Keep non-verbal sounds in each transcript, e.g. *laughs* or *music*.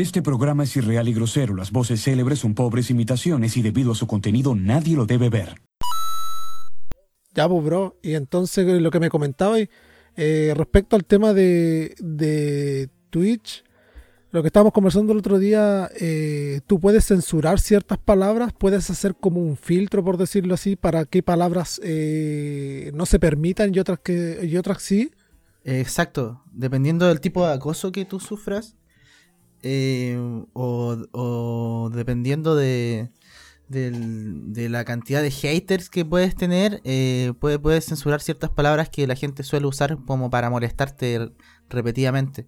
Este programa es irreal y grosero. Las voces célebres son pobres imitaciones y debido a su contenido nadie lo debe ver. Ya, pues, bro. Y entonces lo que me comentaba eh, respecto al tema de, de Twitch, lo que estábamos conversando el otro día, eh, tú puedes censurar ciertas palabras, puedes hacer como un filtro, por decirlo así, para qué palabras eh, no se permitan y otras, que, y otras sí. Exacto, dependiendo del tipo de acoso que tú sufras, eh, o, dependiendo de, la cantidad de haters que puedes tener, eh, puedes, censurar ciertas palabras que la gente suele usar como para molestarte repetidamente.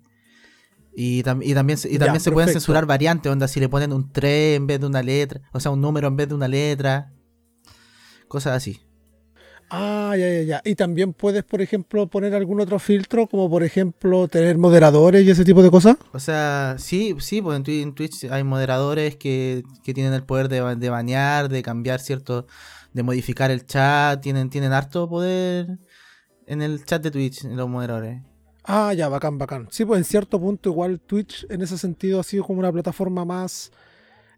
Y, también, y también se pueden censurar variantes, onda si le ponen un 3 en vez de una letra, o sea, un número en vez de una letra, cosas así. Ah, ya, ya, ya. Y también puedes, por ejemplo, poner algún otro filtro, como por ejemplo tener moderadores y ese tipo de cosas. O sea, sí, sí, pues en, Twitch hay moderadores que, tienen el poder de, de, banear, de cambiar cierto, de modificar el chat, tienen, tienen harto poder en el chat de Twitch, los moderadores. Ah, ya, bacán, bacán. Sí, pues en cierto punto igual Twitch en ese sentido ha sido como una plataforma más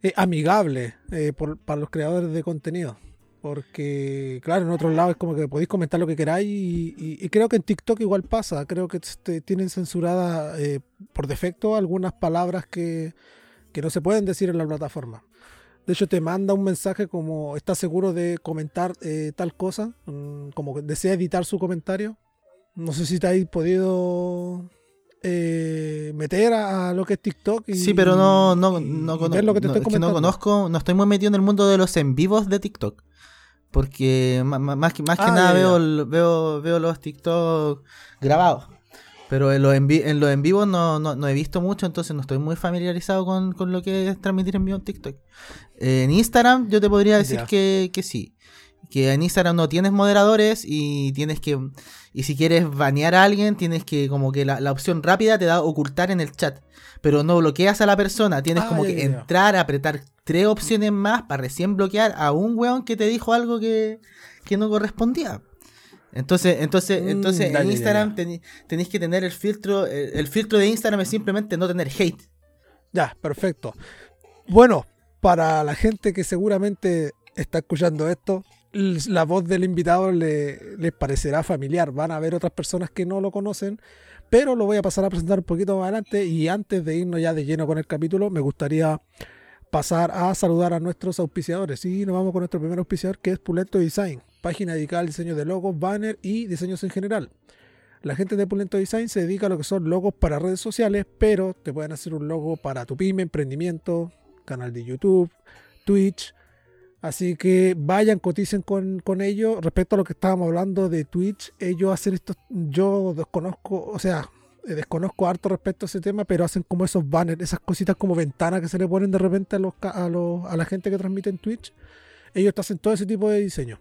eh, amigable eh, para los creadores de contenido. Porque, claro, en otros lados es como que podéis comentar lo que queráis y, creo que en TikTok igual pasa. Creo que tienen censurada eh, por defecto algunas palabras que, no se pueden decir en la plataforma. De hecho, te manda un mensaje como, ¿estás seguro de comentar eh, tal cosa? Mm, como que desea editar su comentario. No sé si te habéis podido eh, meter a, lo que es TikTok. Y, sí, pero no, no, no, no conozco, no estoy muy metido en el mundo de los en vivos de TikTok. Porque más, que, más que ah, nada veo, veo, veo los TikTok grabados. Pero en los en, en, en vivo no, no, he visto mucho, entonces no estoy muy familiarizado con, lo que es transmitir en vivo en TikTok. en Instagram yo te podría decir que, que sí. Que en Instagram no tienes moderadores y tienes que... Y si quieres banear a alguien, tienes que como que la, la opción rápida te da ocultar en el chat. Pero no bloqueas a la persona, tienes ah, como que entrar, apretar tres opciones más para recién bloquear a un weón que te dijo algo que, no correspondía. Entonces, entonces, mm, entonces en Instagram tenéis que tener el filtro. El, filtro de Instagram es simplemente no tener hate. Ya, perfecto. Bueno, para la gente que seguramente está escuchando esto, la voz del invitado le, les parecerá familiar. Van a haber otras personas que no lo conocen, pero lo voy a pasar a presentar un poquito más adelante. Y antes de irnos ya de lleno con el capítulo, me gustaría pasar a saludar a nuestros auspiciadores. Y nos vamos con nuestro primer auspiciador que es Pulento Design, página dedicada al diseño de logos, banner y diseños en general. La gente de Pulento Design se dedica a lo que son logos para redes sociales, pero te pueden hacer un logo para tu pyme, emprendimiento, canal de YouTube, Twitch. Así que vayan, coticen con, con ellos. Respecto a lo que estábamos hablando de Twitch, ellos hacen esto, yo desconozco, o sea, desconozco harto respecto a ese tema, pero hacen como esos banners, esas cositas como ventanas que se le ponen de repente a, los, a, los, a la gente que transmite en Twitch. Ellos hacen todo ese tipo de diseño.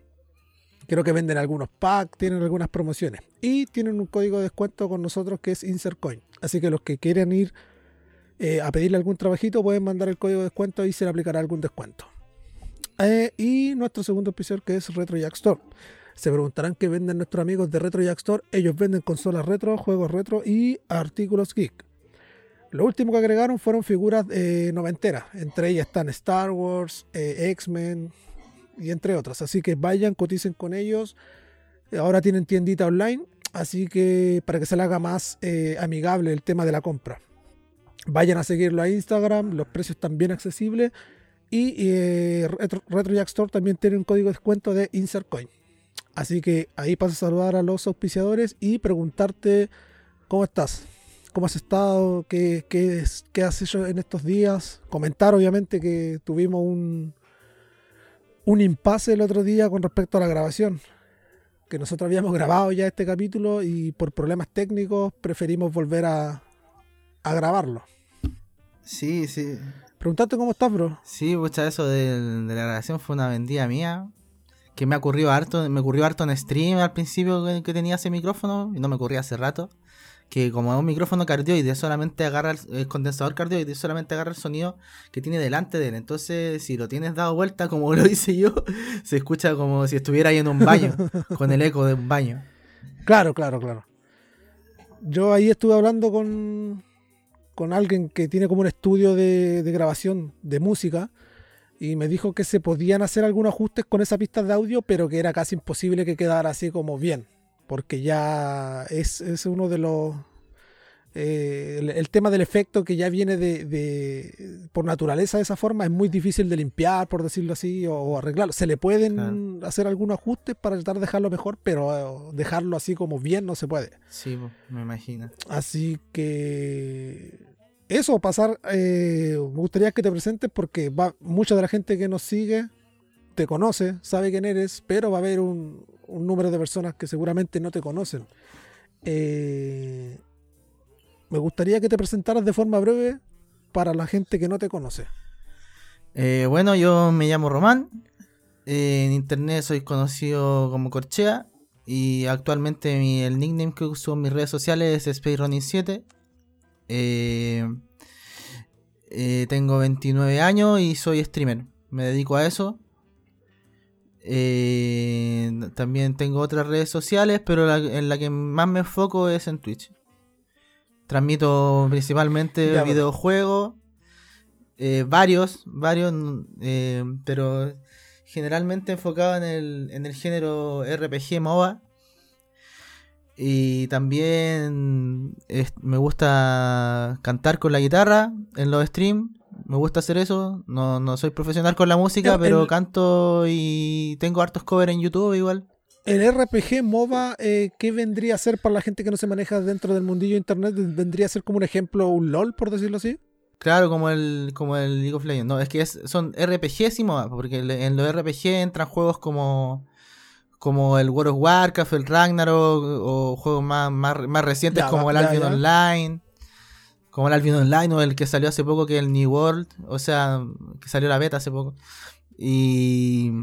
Creo que venden algunos packs, tienen algunas promociones. Y tienen un código de descuento con nosotros que es InsertCoin. Así que los que quieran ir eh, a pedirle algún trabajito pueden mandar el código de descuento y se le aplicará algún descuento. Eh, y nuestro segundo episodio que es Retro Jack Store. Se preguntarán qué venden nuestros amigos de Retro Jack Store. Ellos venden consolas retro, juegos retro y artículos geek. Lo último que agregaron fueron figuras eh, noventeras. Entre ellas están Star Wars, eh, X-Men y entre otras. Así que vayan, coticen con ellos. Ahora tienen tiendita online. Así que para que se le haga más eh, amigable el tema de la compra. Vayan a seguirlo a Instagram. Los precios están bien accesibles. Y Retro, Retro Jack Store también tiene un código de descuento de InsertCoin. Así que ahí paso a saludar a los auspiciadores y preguntarte cómo estás, cómo has estado, qué, qué, qué has hecho en estos días. Comentar obviamente que tuvimos un, un impasse el otro día con respecto a la grabación. Que nosotros habíamos *laughs* grabado ya este capítulo y por problemas técnicos preferimos volver a, a grabarlo. Sí, sí. Preguntarte cómo estás, bro. Sí, mucha eso de, de la grabación fue una vendida mía que me ocurrió harto, me ocurrió harto en stream al principio que, tenía ese micrófono, y no me ocurría hace rato, que como es un micrófono cardioide, solamente agarra el, condensador cardioide, solamente agarra el sonido que tiene delante de él. Entonces, si lo tienes dado vuelta, como *laughs* lo hice yo, se escucha como si estuviera ahí en un baño, *laughs* con el eco de un baño. Claro, claro, claro. Yo ahí estuve hablando con, con alguien que tiene como un estudio de, grabación de música y me dijo que se podían hacer algunos ajustes con esa pista de audio, pero que era casi imposible que quedara así como bien, porque ya es, es uno de los eh, el, tema del efecto que ya viene de, por naturaleza de esa forma es muy difícil de limpiar, por decirlo así, o, arreglarlo. Se le pueden hacer algunos ajustes para tratar de dejarlo mejor, pero eh, dejarlo así como bien no se puede. Sí, me imagino. Así que eso, pasar, eh, me gustaría que te presentes porque va, mucha de la gente que nos sigue te conoce, sabe quién eres, pero va a haber un, número de personas que seguramente no te conocen. Eh, me gustaría que te presentaras de forma breve para la gente que no te conoce. Eh, bueno, yo me llamo Román. en internet soy conocido como Corchea. Y actualmente el nickname que uso en mis redes sociales es SpaceRunning7. Eh, eh, tengo 29 años y soy streamer. Me dedico a eso. también tengo otras redes sociales, pero en la que más me enfoco es en Twitch. Transmito principalmente videojuegos, eh, varios, varios, eh, pero generalmente enfocado en el, en el género RPG MOBA. Y también me gusta cantar con la guitarra en los streams. Me gusta hacer eso. No, no soy profesional con la música, pero canto y tengo hartos covers en YouTube igual. El RPG MOBA, eh, ¿qué vendría a ser para la gente que no se maneja dentro del mundillo de internet? ¿Vendría a ser como un ejemplo, un LOL, por decirlo así? Claro, como el, como el League of Legends. No, es que son RPGs y MOBA, porque en los RPG entran juegos como, como el World of Warcraft, el Ragnarok, o juegos más, más, recientes como el Albion Online. Como el Albion Online o el que salió hace poco que es el New World, o sea, que salió la beta hace poco. Y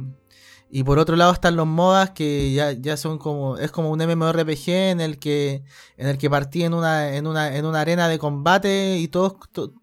y por otro lado están los MOBAs que ya, ya son como. es como un MMORPG en el que. en el que partí en una, en una, en una arena de combate y todos,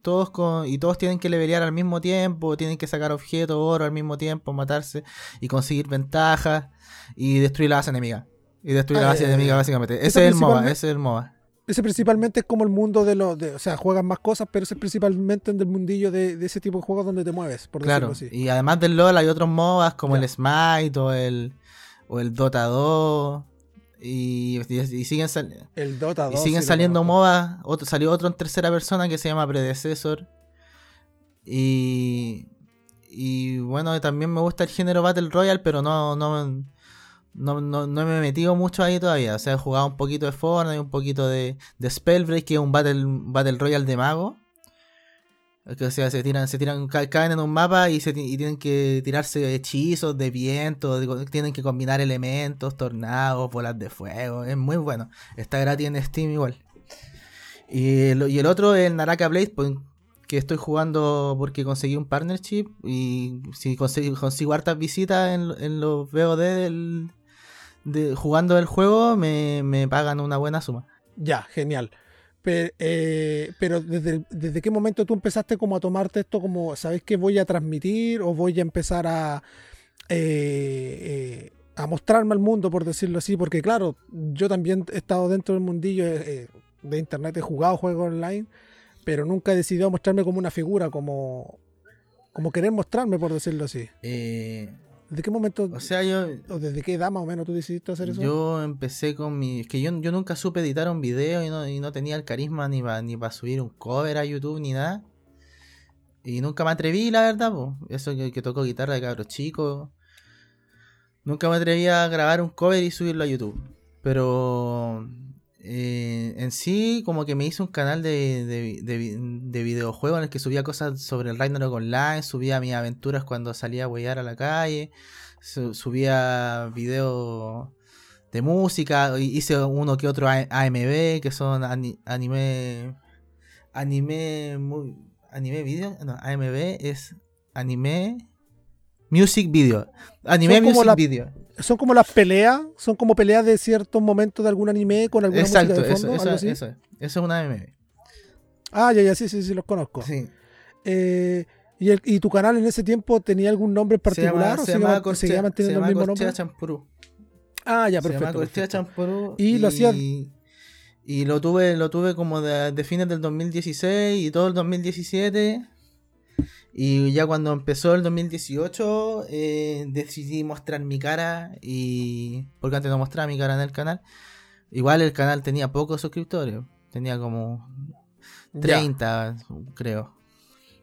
todos con, y todos tienen que levelear al mismo tiempo, tienen que sacar objetos, oro al mismo tiempo, matarse y conseguir ventajas y destruir la base enemiga. Y destruir la base enemiga básicamente. Ese es el MOBA, ese es el MOBA ese principalmente es como el mundo de los, o sea, juegan más cosas, pero ese es principalmente en el mundillo de, ese tipo de juegos donde te mueves, por claro, decirlo así. Y además del LoL hay otros MOBAs como el Smite o el, o el Dota 2. Y, siguen, el Dota 2, y siguen saliendo MOBAs. Otro, salió otro en tercera persona que se llama Predecessor. Y, y bueno, también me gusta el género Battle Royale, pero no, no, no, no, no, me he metido mucho ahí todavía. O sea, he jugado un poquito de Fortnite, un poquito de, de Spellbreak, que es un Battle, Battle Royale de mago. O sea, se tiran, se tiran, caen en un mapa y, se, y tienen que tirarse hechizos de viento, tienen que combinar elementos, tornados, bolas de fuego. Es muy bueno. Está gratis en Steam igual. Y el, y el otro es el Naraka Blade, que estoy jugando porque conseguí un partnership y si consigo, consigo hartas visitas en, en los VOD del, jugando el juego me, pagan una buena suma. Ya, genial. Eh, pero, desde, desde, qué momento tú empezaste como a tomarte esto como, ¿sabes qué voy a transmitir o voy a empezar a, eh, eh, a mostrarme al mundo, por decirlo así? Porque claro, yo también he estado dentro del mundillo de internet, he jugado juegos online, pero nunca he decidido mostrarme como una figura, como, como querer mostrarme, por decirlo así. Eh, ¿De qué momento? O sea, yo. ¿O desde qué edad más o menos tú decidiste hacer eso? Yo empecé con mi. Es que yo, yo nunca supe editar un video y no, y no tenía el carisma ni para ni para subir un cover a YouTube ni nada. Y nunca me atreví, la verdad, pues. Eso que, que toco guitarra de cabros chicos. Nunca me atreví a grabar un cover y subirlo a YouTube. Pero eh, en sí, como que me hice un canal de, de, de, videojuegos en el que subía cosas sobre el Ragnarok Online, subía mis aventuras cuando salía a huellar a la calle, subía videos de música, hice uno que otro AMV, que son anime. Anime. Anime video. No, AMV es anime. Music video. Anime music video son como las peleas, son como peleas de ciertos momentos de algún anime con alguna Exacto, música de fondo, eso, eso, eso, eso, es un anime. Ah, ya, ya, sí, sí, sí, los conozco. Sí. Eh, ¿y, el, ¿Y tu canal en ese tiempo tenía algún nombre en particular? Se, llama, o se, seguía manteniendo el mismo nombre? Champurú. Ah, ya, perfecto. Se llama Champurú. Y, lo hacías... Y lo tuve, lo tuve como de, fines del 2016 y todo el 2017. Y ya cuando empezó el 2018 eh, decidí mostrar mi cara y... Porque antes no mostraba mi cara en el canal. Igual el canal tenía pocos suscriptores. Tenía como 30, creo.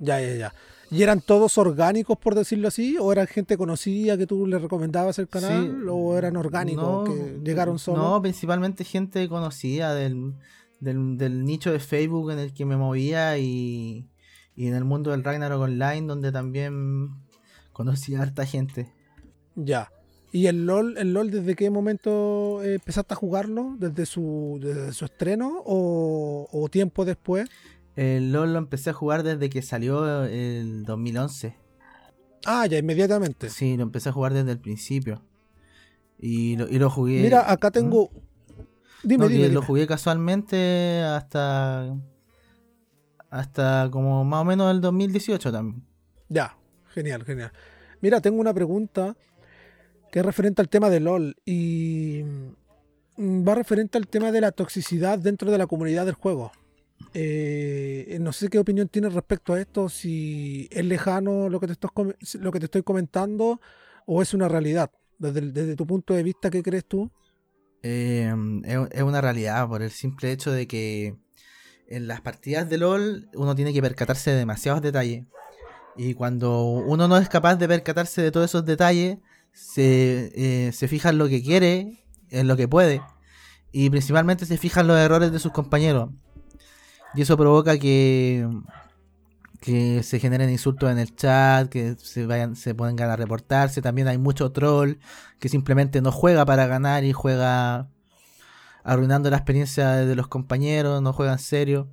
Ya, ya, ya. ¿Y eran todos orgánicos, por decirlo así? ¿O eran gente conocida que tú le recomendabas el canal? ¿O eran orgánicos que llegaron solo? No, principalmente gente conocida del, del, nicho de Facebook en el que me movía y, y en el mundo del Ragnarok Online, donde también conocía a harta gente. Ya. ¿Y el LOL, el LOL desde qué momento empezaste a jugarlo? ¿Desde su, desde su estreno o, o tiempo después? El LOL lo empecé a jugar desde que salió el 2011. Ah, ya inmediatamente. Sí, lo empecé a jugar desde el principio. Y lo, y lo jugué. Mira, acá tengo. Dime, dime, Lo jugué casualmente hasta. Hasta como más o menos el 2018 también. Ya, genial, genial. Mira, tengo una pregunta que es referente al tema de LOL. Y. Mm, va referente al tema de la toxicidad dentro de la comunidad del juego. Eh, no sé qué opinión tienes respecto a esto, si es lejano lo que te estoy, lo que te estoy comentando o es una realidad. Desde, tu punto de vista, ¿qué crees tú? Em, es, una realidad por el simple hecho de que en las partidas de LOL uno tiene que percatarse de demasiados detalles. Y cuando uno no es capaz de percatarse de todos esos detalles, se, eh, se fija en lo que quiere, en lo que puede. Y principalmente se fija en los errores de sus compañeros. Y eso provoca que, que se generen insultos en el chat, que se vayan, se pongan a reportarse. También hay mucho troll que simplemente no juega para ganar y juega arruinando la experiencia de los compañeros, no juega en serio.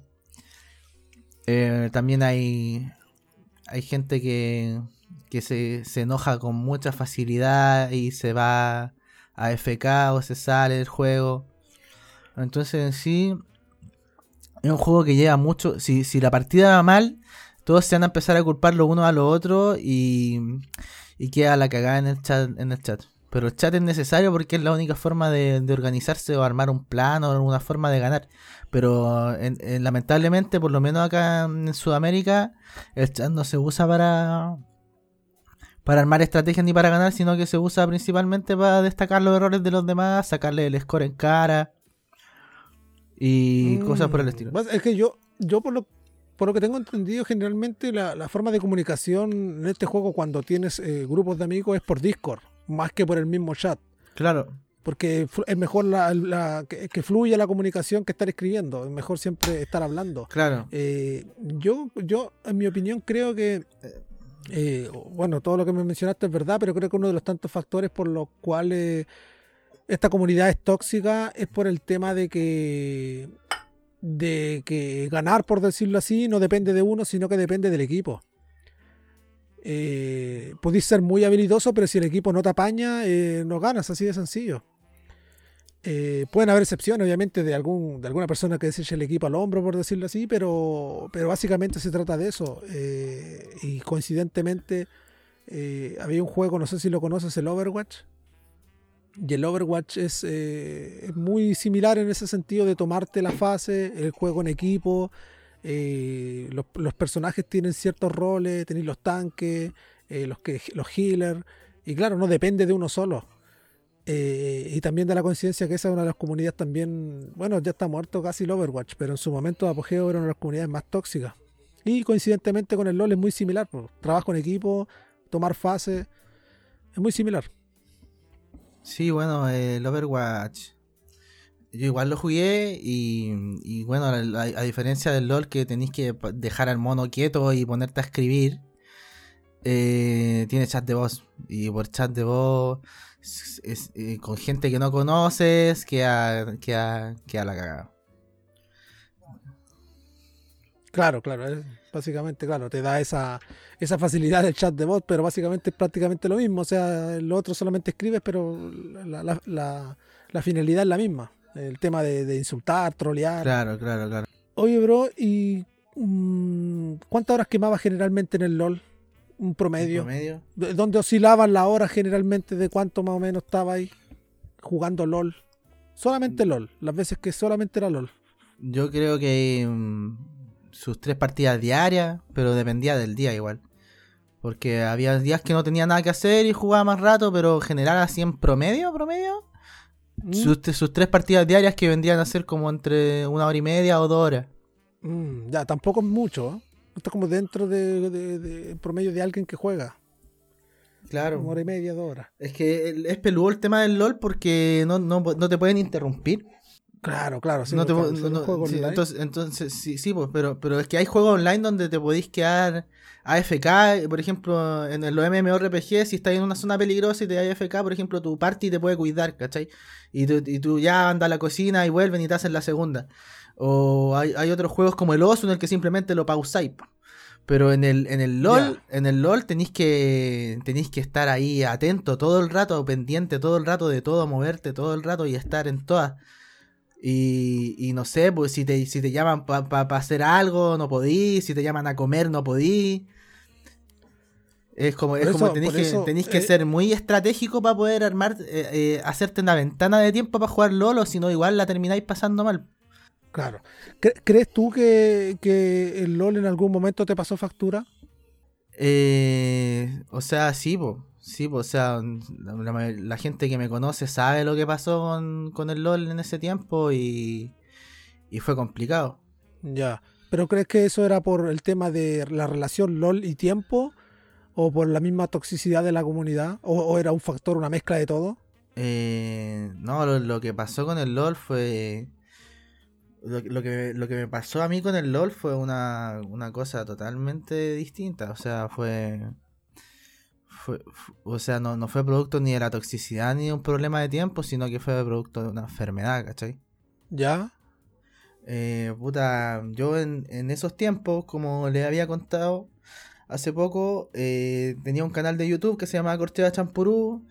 Eh, también hay, hay gente que, que se, se, enoja con mucha facilidad y se va a FK o se sale del juego. Entonces en sí es un juego que lleva mucho. Si, si la partida va mal, todos se van a empezar a culpar los unos a los otros y, y queda la cagada en el chat. En el chat. Pero el chat es necesario porque es la única forma de, organizarse o armar un plan o alguna forma de ganar. Pero lamentablemente, por lo menos acá en Sudamérica, el chat no se usa para, para armar estrategias ni para ganar, sino que se usa principalmente para destacar los errores de los demás, sacarle el score en cara y cosas por el mm. estilo. Es que yo, yo por lo, por lo que tengo entendido, generalmente la, forma de comunicación en este juego cuando tienes eh, grupos de amigos es por Discord, más que por el mismo chat. Claro. Porque es mejor la, que, fluya la comunicación que estar escribiendo. Es mejor siempre estar hablando. Claro. Eh, yo, yo, en mi opinión, creo que. Eh, bueno, todo lo que me mencionaste es verdad, pero creo que uno de los tantos factores por los cuales esta comunidad es tóxica es por el tema de que de que ganar, por decirlo así, no depende de uno, sino que depende del equipo. Eh, podéis ser muy habilidoso, pero si el equipo no te apaña, eh, no ganas, así de sencillo. Eh, pueden haber excepciones, obviamente, de, algún, de alguna persona que deseche el equipo al hombro, por decirlo así, pero, pero básicamente se trata de eso. y coincidentemente, había un juego, no sé si lo conoces, el Overwatch, y el Overwatch eh, es, muy similar en ese sentido de tomarte la fase, el juego en equipo. Eh, los, personajes tienen ciertos roles, tenéis los tanques, eh, los, que, los healers. Y claro, no depende de uno solo. y también de la coincidencia que esa es una de las comunidades también. Bueno, ya está muerto casi el Overwatch, pero en su momento apogeo era una de las comunidades más tóxicas. Y coincidentemente con el LOL es muy similar. Trabajo en equipo, tomar fase. Es muy similar. Sí, bueno, el Overwatch. Yo igual lo jugué y, bueno, a, diferencia del LOL que tenéis que dejar al mono quieto y ponerte a escribir, eh, tiene chat de voz. Y por chat de voz, eh, con gente que no conoces, que a, que a, que a la cagada. Claro, claro, básicamente, claro, te da esa, esa facilidad del chat de voz, pero básicamente es prácticamente lo mismo. O sea, lo otro solamente escribes, pero la, finalidad es la misma. El tema de, insultar, trolear. Claro, claro, claro. Oye, bro, ¿y mm, cuántas horas quemabas generalmente en el LOL? Un promedio. ¿Un promedio? ¿Dónde oscilaban las horas generalmente? ¿De cuánto más o menos estaba ahí jugando LOL? Solamente LOL, las veces que solamente era LOL. Yo creo que mm, sus tres partidas diarias, pero dependía del día igual. Porque había días que no tenía nada que hacer y jugaba más rato, pero general así en promedio, promedio. Mm. Sus, tres partidas diarias que vendrían a ser como entre una hora y media o dos horas. Mm, ya, tampoco es mucho. ¿eh? Está como dentro de, promedio de alguien que juega. Claro. Una hora y media, dos horas. Es que es peludo el tema del LOL porque no, no, no te pueden interrumpir. Claro, claro. Sí, no te, entonces, entonces, sí, sí pues, pero, pero es que hay juegos online donde te podéis quedar AFK, por ejemplo, en los MMORPG, si estás en una zona peligrosa y te da AFK, por ejemplo, tu party te puede cuidar, ¿cachai? Y tú, y tú ya andas a la cocina y vuelven y te hacen la segunda. O hay, hay otros juegos como el Oso en el que simplemente lo pausáis. Pero en el, en el LOL, en el LOL tenéis que, tenéis que estar ahí atento todo el rato, pendiente todo el rato de todo, moverte todo el rato y estar en todas. Y, y, no sé, pues si te, si te llaman para hacer algo, no podís. Si te llaman a comer, no podís. Es como, es como tenéis que, que eh, ser muy estratégico para poder armar, eh, eh, hacerte una ventana de tiempo para jugar LOL, o si no, igual la termináis pasando mal. Claro. ¿Crees tú que, que, el LOL en algún momento te pasó factura? o sea, sí, pues. Sí, pues, o sea, la, gente que me conoce sabe lo que pasó con, el LOL en ese tiempo y, y fue complicado. Ya. ¿Pero crees que eso era por el tema de la relación LOL y tiempo? ¿O por la misma toxicidad de la comunidad? ¿O, era un factor, una mezcla de todo? Eh, no, lo, que pasó con el LOL fue... Lo, que, lo que me pasó a mí con el LOL fue una, una cosa totalmente distinta. O sea, fue o sea, no, fue producto ni de la toxicidad ni de un problema de tiempo, sino que fue producto de una enfermedad, ¿cachai? ¿Ya? Eh, puta, yo en, esos tiempos, como les había contado hace poco, eh, tenía un canal de YouTube que se llamaba Corchea Champurú.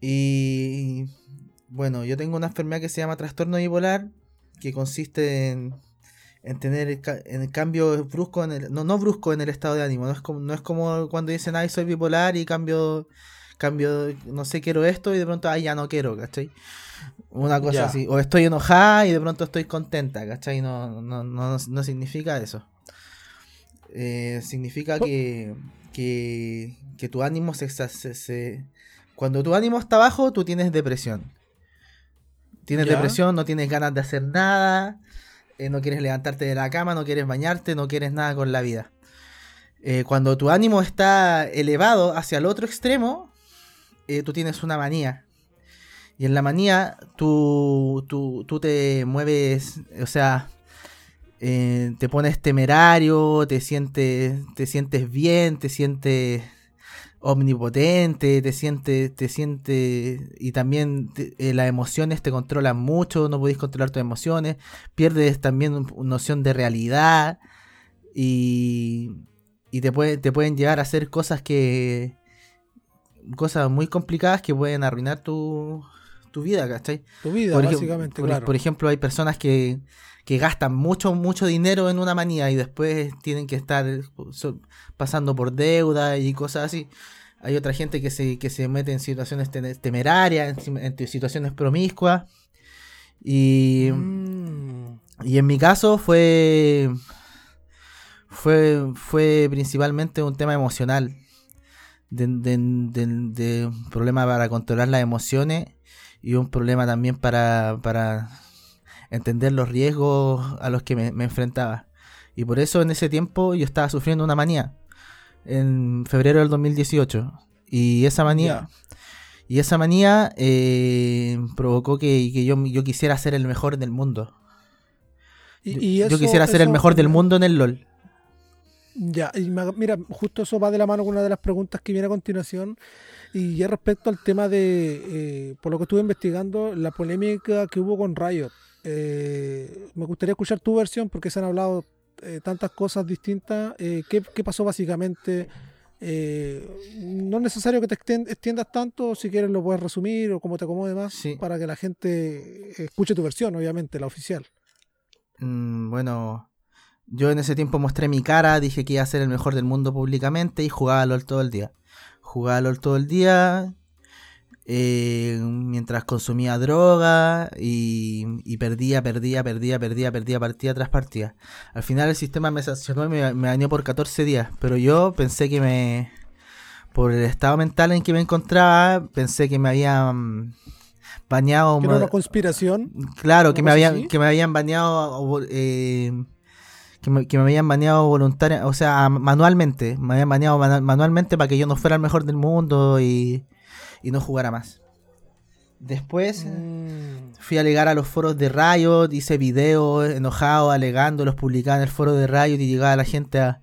Y bueno, yo tengo una enfermedad que se llama trastorno bipolar, que consiste en en tener en el cambio brusco en el, no, no brusco en el estado de ánimo, no es como, no es como cuando dicen ay soy bipolar y cambio cambio, no sé, quiero esto y de pronto ay ya no quiero, ¿cachai? Una cosa así. O estoy enojada y de pronto estoy contenta, ¿cachai? No, no, no, no significa eso. Eh, significa que, que, que, tu ánimo se, se, Cuando tu ánimo está bajo, tú tienes depresión. Tienes depresión, no tienes ganas de hacer nada, eh, no quieres levantarte de la cama, no quieres bañarte, no quieres nada con la vida. Eh, cuando tu ánimo está elevado hacia el otro extremo, eh, tú tienes una manía. Y en la manía tú, tú, tú te mueves, o sea, te pones temerario, te sientes, te sientes bien, te sientes omnipotente, te sientes, te sientes, y también eh, las emociones te controlan mucho, no podéis controlar tus emociones, pierdes también noción de realidad y, y te, puede, te pueden llegar a hacer cosas que, cosas muy complicadas que pueden arruinar tu, tu vida, ¿cachai? Tu vida, básicamente, por, claro. por ejemplo, hay personas que, que gastan mucho, mucho dinero en una manía y después tienen que estar pasando por deuda y cosas así. Hay otra gente que se, que se mete en situaciones temerarias, en, situaciones promiscuas. Y, mm. y en mi caso fue, fue, fue principalmente un tema emocional. De, de, un problema para controlar las emociones y un problema también para, para entender los riesgos a los que me, me enfrentaba. Y por eso en ese tiempo yo estaba sufriendo una manía en febrero del 2018. Y esa manía. Y esa manía eh, provocó que, que yo, yo, quisiera ser el mejor del mundo. Y, yo, quisiera ser el mejor del mundo en el LOL. Ya, y mira, justo eso va de la mano con una de las preguntas que viene a continuación. Y ya respecto al tema de, eh, por lo que estuve investigando, la polémica que hubo con Riot. Eh, me gustaría escuchar tu versión porque se han hablado eh, tantas cosas distintas. Eh, ¿qué, pasó básicamente? No es necesario que te extiendas tanto, si quieres lo puedes resumir o como te acomode más para que la gente escuche tu versión, obviamente, la oficial. Mm, bueno, yo en ese tiempo mostré mi cara, dije que iba a ser el mejor del mundo públicamente y jugaba LOL todo el día. Jugaba LOL todo el día eh, mientras consumía droga y, perdía, perdía, perdía, perdía, perdía partida tras partida. Al final el sistema me sancionó y me, me dañó por 14 días, pero yo pensé que me... Por el estado mental en que me encontraba, pensé que me habían bañado... ¿Era una conspiración? Claro, que me, habían, que me habían bañado... Eh, que me, que me, habían bañado voluntaria, o sea, manualmente, me habían bañado manualmente para que yo no fuera el mejor del mundo y, y no jugara más. Después mm. fui a alegar a los foros de Riot, hice videos enojados, alegando, los publicaba en el foro de Riot y llegaba la gente a,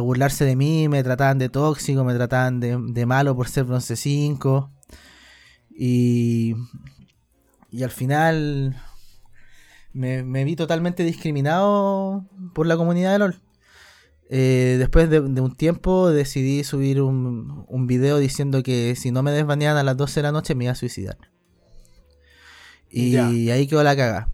burlarse de mí, me trataban de tóxico, me trataban de, malo por ser bronce 5. Y, y al final me, me, vi totalmente discriminado por la comunidad de LOL. Eh, después de, un tiempo decidí subir un, un, video diciendo que si no me desbaneaban a las 12 de la noche me iba a suicidar. Y ahí quedó la caga.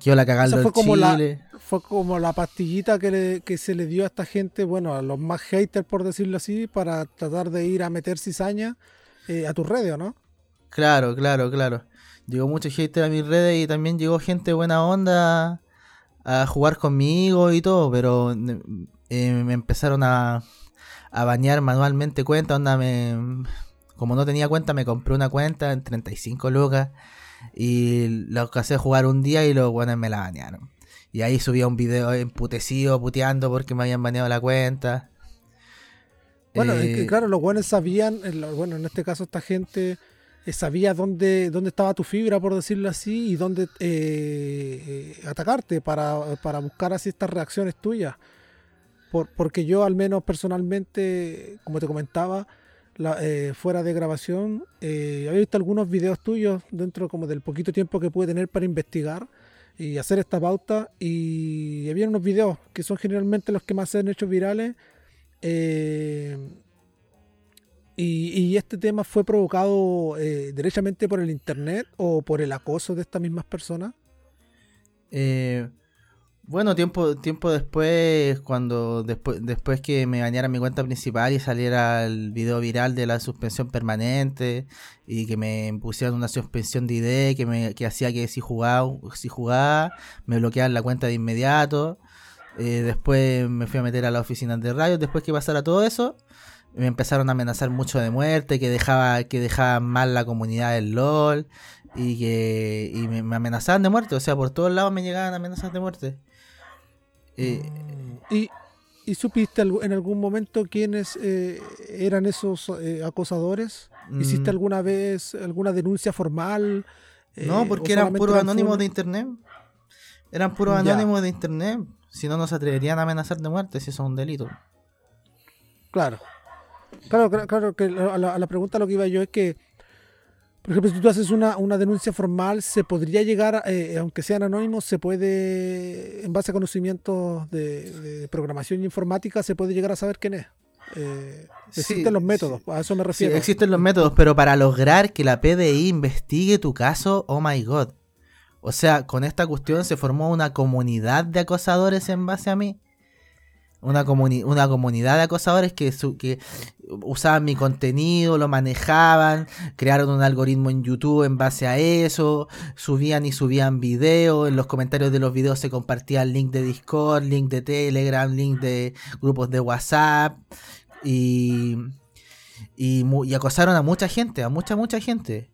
Quedó la cagada fue como la Fue como la pastillita que, que se le dio a esta gente, bueno, a los más haters por decirlo así, para tratar de ir a meter cizaña eh, a tus redes, ¿no? Claro, claro, claro. Llegó mucho hater a mis redes y también llegó gente buena onda a jugar conmigo y todo, pero eh, me empezaron a, a bañar manualmente cuenta, onda me como no tenía cuenta me compré una cuenta en 35 lucas y lo que a jugar un día y los buenos me la bañaron. Y ahí subía un video emputecido, puteando porque me habían bañado la cuenta. Bueno, eh, claro, los buenos sabían, bueno, en este caso esta gente eh, sabía dónde, dónde estaba tu fibra, por decirlo así, y dónde eh, eh, atacarte para, buscar así estas reacciones tuyas. porque yo al menos personalmente, como te comentaba, fuera de grabación, había visto algunos videos tuyos dentro como del poquito tiempo que pude tener para investigar y hacer esta pauta y había unos videos que son generalmente los que más se han hecho virales y, este tema fue provocado eh, derechamente por el internet o por el acoso de estas mismas personas? Eh, bueno, tiempo, tiempo después, cuando después, después que me bañara mi cuenta principal y saliera el video viral de la suspensión permanente y que me pusieran una suspensión de ID que me que hacía que si jugaba, si jugaba me bloquearan la cuenta de inmediato. Eh, después me fui a meter a la oficina de radio. Después que pasara todo eso, me empezaron a amenazar mucho de muerte, que dejaba, que dejaba mal la comunidad del LOL y que y me, amenazaban de muerte, o sea, por todos lados me llegaban amenazas de muerte. Eh, ¿Y, ¿Y, supiste en algún momento quiénes eh, eran esos eh, acosadores? ¿Hiciste mm. alguna vez alguna denuncia formal? no, porque eran puros anónimos de internet. Eran puros anónimos de internet. Si no, nos atreverían a amenazar de muerte si eso es un delito. Claro. Claro, claro, que a la, pregunta lo que iba yo es que, por ejemplo, si tú haces una, denuncia formal, se podría llegar, eh, aunque sean anónimos, se puede, en base a conocimientos de, programación informática, se puede llegar a saber quién es. Eh, existen los métodos, a eso me refiero. Sí, existen los métodos, pero para lograr que la PDI investigue tu caso, oh my god. O sea, con esta cuestión se formó una comunidad de acosadores en base a mí. Una, una comunidad de acosadores que, que usaban mi contenido, lo manejaban, crearon un algoritmo en YouTube en base a eso, subían y subían videos, en los comentarios de los videos se compartían link de Discord, link de Telegram, link de grupos de WhatsApp y, y, y acosaron a mucha gente, a mucha, mucha gente,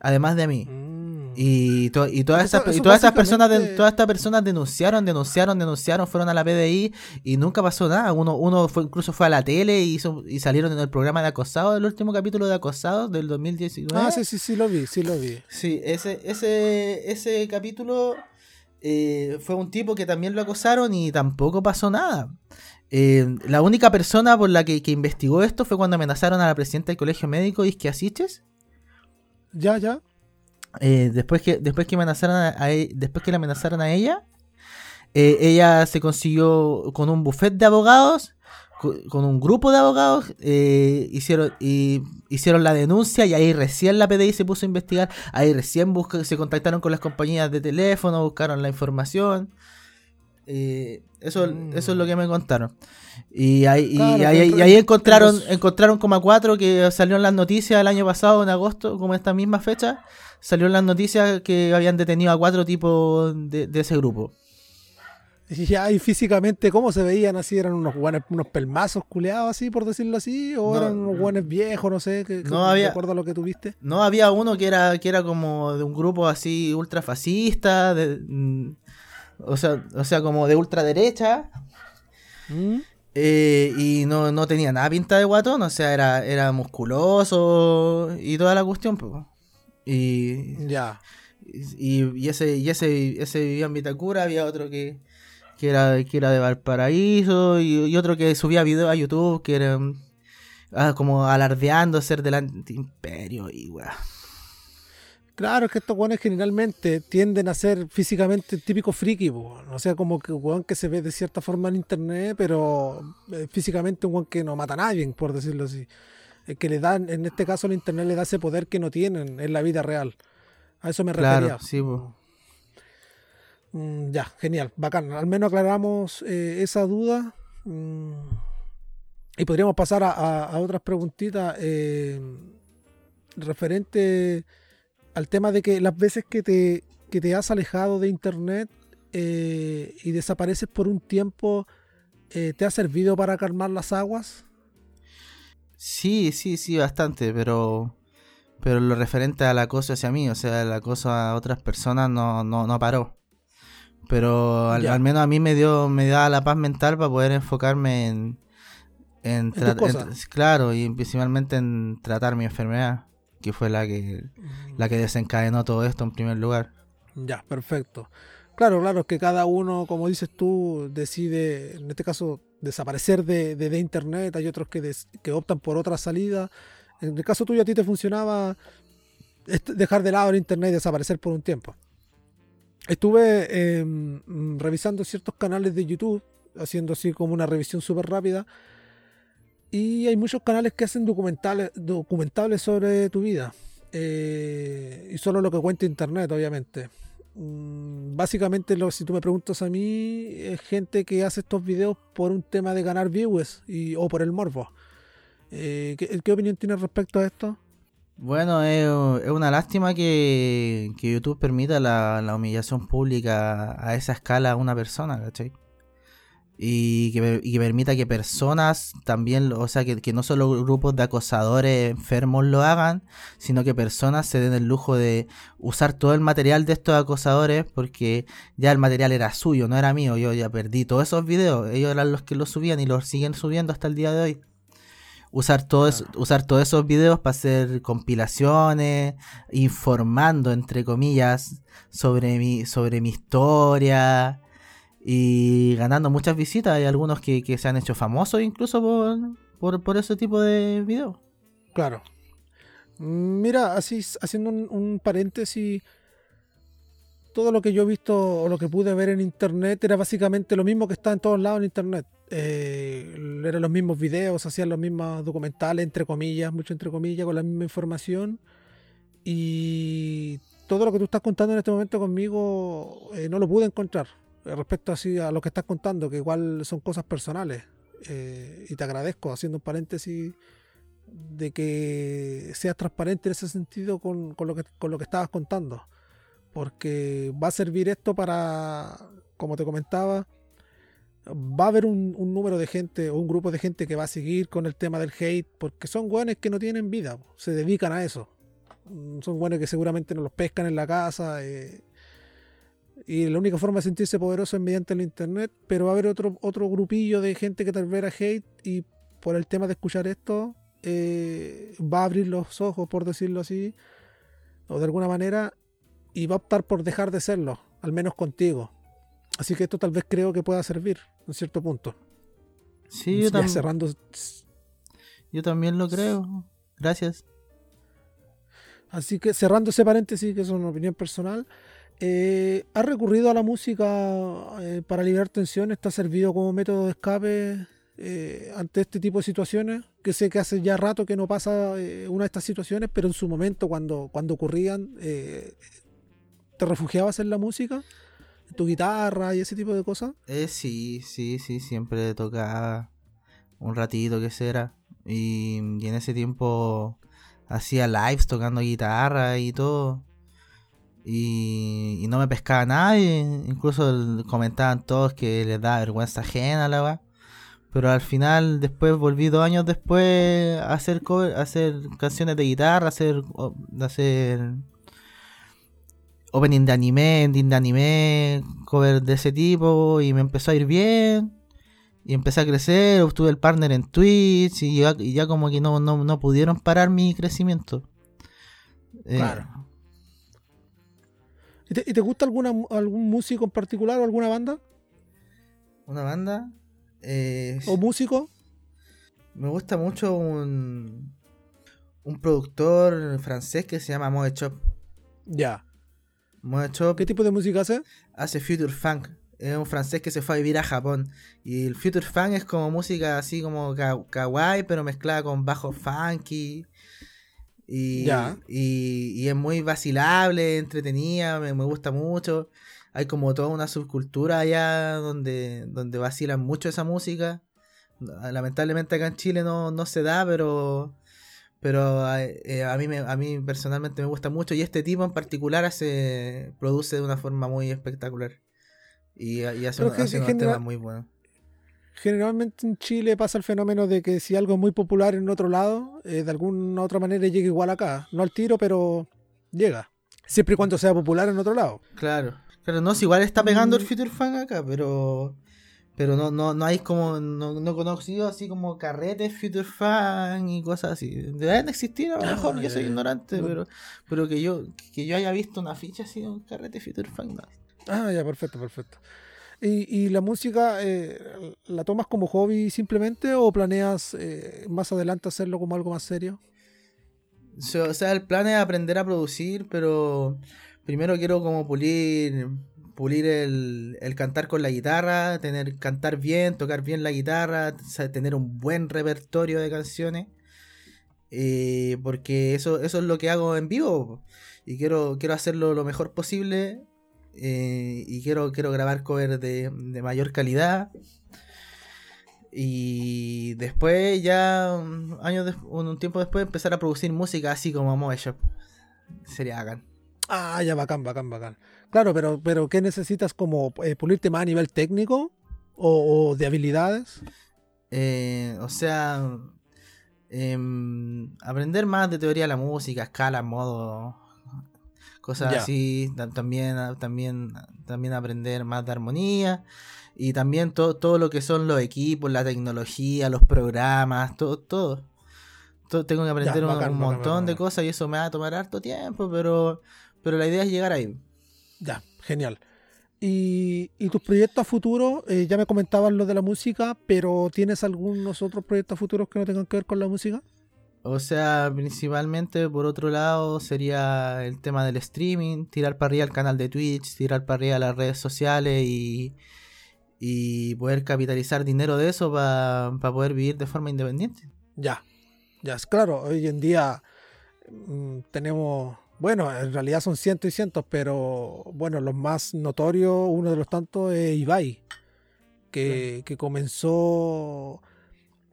además de a mí. Mm. Y, y, todas, esas, y todas esas personas todas estas personas denunciaron, denunciaron, denunciaron, fueron a la PDI y nunca pasó nada. Uno, uno fue, incluso fue a la tele y, hizo, y salieron en el programa de Acosados, el último capítulo de Acosados del 2019. Ah, sí, sí, sí lo vi, sí lo vi. Sí, ese, ese, ese capítulo eh, fue un tipo que también lo acosaron y tampoco pasó nada. Eh, la única persona por la que, que, investigó esto fue cuando amenazaron a la presidenta del colegio médico, Isquia Siches. Ya, ya. Eh, después que después que amenazaron a, e, después que la amenazaron a ella eh, ella se consiguió con un buffet de abogados con, un grupo de abogados eh, hicieron y hicieron la denuncia y ahí recién la PDI se puso a investigar ahí recién se contactaron con las compañías de teléfono buscaron la información Eh, eso, eso es lo que me contaron. Y ahí, ahí, encontraron, encontraron como a cuatro que salió en las noticias el año pasado, en agosto, como esta misma fecha, salió en las noticias que habían detenido a cuatro tipos de, ese grupo. Y ya, y físicamente, ¿cómo se veían así? ¿Eran unos guanes, unos pelmazos culeados así, por decirlo así? ¿O eran unos guanes viejos, no sé? Que, no había, acuerdo a lo que tuviste? No, había uno que era, que era como de un grupo así ultrafascista, de, mm, o sea, o sea, como de ultraderecha. ¿Mm? Eh, y no, no, tenía nada pinta de guatón, o sea, era, era musculoso y toda la cuestión. Y. Ya. Y, ese, y ese, ese vivía en Vitacura, había otro que, que, era, que era de Valparaíso, y, otro que subía videos a YouTube que era ah, como alardeando ser del antiimperio y weá. Claro, es que estos guanes generalmente tienden a ser físicamente típicos friki, o sea, como que un guan que se ve de cierta forma en internet, pero eh, físicamente un guan que no mata a nadie, por decirlo así. Que le dan, en este caso el internet le da ese poder que no tienen en la vida real. A eso me refería. sí, mm, ya, genial, bacán. Al menos aclaramos eh, esa duda. Mm, y podríamos pasar a, otras preguntitas eh, referente al tema de que las veces que te, que te has alejado de internet eh, y desapareces por un tiempo, eh, ¿te ha servido para calmar las aguas? Sí, sí, sí, bastante, pero pero lo referente al acoso hacia mí, o sea, el acoso a otras personas no, no, no paró. Pero al, menos a mí me dio, me da la paz mental para poder enfocarme en, en, claro, y principalmente en tratar mi enfermedad que fue la que, la que desencadenó todo esto en primer lugar. Ya, perfecto. Claro, claro, es que cada uno, como dices tú, decide, en este caso, desaparecer de, de, Internet, hay otros que, que optan por otra salida. En el caso tuyo a ti te funcionaba dejar de lado el Internet y desaparecer por un tiempo. Estuve em, revisando ciertos canales de YouTube, haciendo así como una revisión súper rápida, y hay muchos canales que hacen documentales, documentables sobre tu vida. Eh, y solo lo que cuenta internet, obviamente. Mm, básicamente, si tú me preguntas a mí, es gente que hace estos videos por un tema de ganar views y, o por el morbo. Eh, ¿qué, opinión tienes respecto a esto? Bueno, es, una lástima que, YouTube permita la, la, humillación pública a esa escala a una persona, ¿cachai? Y que, permita que personas también, o sea, que, no solo grupos de acosadores enfermos lo hagan, sino que personas se den el lujo de usar todo el material de estos acosadores porque ya el material era suyo, no era mío, yo ya perdí todos esos videos, ellos eran los que los subían y los siguen subiendo hasta el día de hoy. Usar, todos usar todos esos videos para hacer compilaciones, informando, entre comillas, sobre mi, sobre mi historia, y ganando muchas visitas. Hay algunos que, se han hecho famosos incluso por, por, ese tipo de videos. Claro. Mira, así haciendo un, paréntesis, todo lo que yo he visto o lo que pude ver en internet era básicamente lo mismo que está en todos lados en internet. Eh, eran los mismos videos, hacían los mismos documentales, entre comillas, mucho entre comillas, con la misma información. Y todo lo que tú estás contando en este momento conmigo eh, no lo pude encontrar respecto así a lo que estás contando, que igual son cosas personales. Eh, y te agradezco, haciendo un paréntesis, de que seas transparente en ese sentido con, lo que, estabas contando. Porque va a servir esto para, como te comentaba, va a haber un, número de gente un grupo de gente que va a seguir con el tema del hate, porque son guanes que no tienen vida, se dedican a eso. Son guanes que seguramente no los pescan en la casa. Eh, y la única forma de sentirse poderoso es mediante el internet, pero va a haber otro, otro grupillo de gente que tal vez era hate y por el tema de escuchar esto eh, va a abrir los ojos, por decirlo así, o de alguna manera, y va a optar por dejar de serlo, al menos contigo. Así que esto tal vez creo que pueda servir en cierto punto. Sí, yo también. Cerrando... Yo también lo creo. Gracias. Así que cerrando ese paréntesis, que es una opinión personal, eh, ¿Has recurrido a la música eh, para liberar tensión? ¿Está servido como método de escape eh, ante este tipo de situaciones? Que sé que hace ya rato que no pasa una de estas situaciones, pero en su momento, cuando, cuando ocurrían, ¿te refugiabas en la música? tu guitarra y ese tipo de cosas? Eh, sí, sí, sí, siempre tocaba un ratito que será. Y en ese tiempo hacía lives tocando guitarra y todo. Y, no me pescaba nadie. Incluso comentaban todos que les da vergüenza ajena la va. Pero al final, después volví dos años después a hacer hacer canciones de guitarra, hacer, hacer opening de anime, ending de anime, cover de ese tipo, y me empezó a ir bien. Y empecé a crecer, obtuve el partner en Twitch, y ya, como que no, no, pudieron parar mi crecimiento. Eh, ¿Y te, gusta alguna, algún músico en particular o alguna banda? ¿Una banda? Eh, ¿O músico? Me gusta mucho un, un productor francés que se llama Moe Chop. Ya. ¿Qué tipo de música hace? Hace Future Funk. Es un francés que se fue a vivir a Japón. Y el Future Funk es como música así como kawaii, pero mezclada con bajo funky. Y, y, es muy vacilable, entretenida, me, gusta mucho. Hay como toda una subcultura allá donde, donde vacilan mucho esa música. Lamentablemente acá en Chile no, no se da, pero pero eh, a, mí me, a mí personalmente me gusta mucho y este tipo en particular se produce de una forma muy espectacular. Y, hace, un, tema muy bueno. Generalmente en Chile pasa el fenómeno de que si algo es muy popular en otro lado, eh, de alguna otra manera llega igual acá. No al tiro, pero llega. Siempre y cuando sea popular en otro lado. Claro. Claro, no, si igual está pegando el mm. Future Fan acá, pero pero no, no, no hay como, no, no conocido así como carretes Future Fan y cosas así. Deben existir a lo mejor, yo soy ignorante, pero, pero que yo, que yo haya visto una ficha así de un carrete Future Fan, Ah, ya, perfecto, perfecto. ¿Y, y la música eh, la tomas como hobby simplemente o planeas eh, más adelante hacerlo como algo más serio? O sea, el plan es aprender a producir, pero primero quiero como pulir pulir el, cantar con la guitarra, tener cantar bien, tocar bien la guitarra, tener un buen repertorio de canciones. Eh, porque eso, eso es lo que hago en vivo. Y quiero, quiero hacerlo lo mejor posible. Eh, y quiero, quiero grabar covers de, mayor calidad. Y después, ya un, año un tiempo después, empezar a producir música así como Moe Shop. Sería bacán. Ah, ya, bacán, bacán, bacán. Claro, pero, pero ¿qué necesitas como eh, pulirte más a nivel técnico o, de habilidades? Eh, o sea, em, aprender más de teoría de la música, escala, modo, cosas así. También, también, también aprender más de armonía y también todo, todo lo que son los equipos, la tecnología, los programas, todo, todo. tengo que aprender un, montón de cosas y eso me va a tomar harto tiempo, pero, pero la idea es llegar ahí. Ya, genial. Y, tus proyectos futuros, eh, ya me comentabas lo de la música, pero ¿tienes algunos otros proyectos futuros que no tengan que ver con la música? O sea, principalmente por otro lado sería el tema del streaming, tirar para arriba el canal de Twitch, tirar para arriba las redes sociales y, y poder capitalizar dinero de eso para poder vivir de forma independiente. Ya, ya es claro, hoy en día mm, tenemos bueno, en realidad son cientos y cientos, pero bueno, los más notorios, uno de los tantos es Ibai, que, comenzó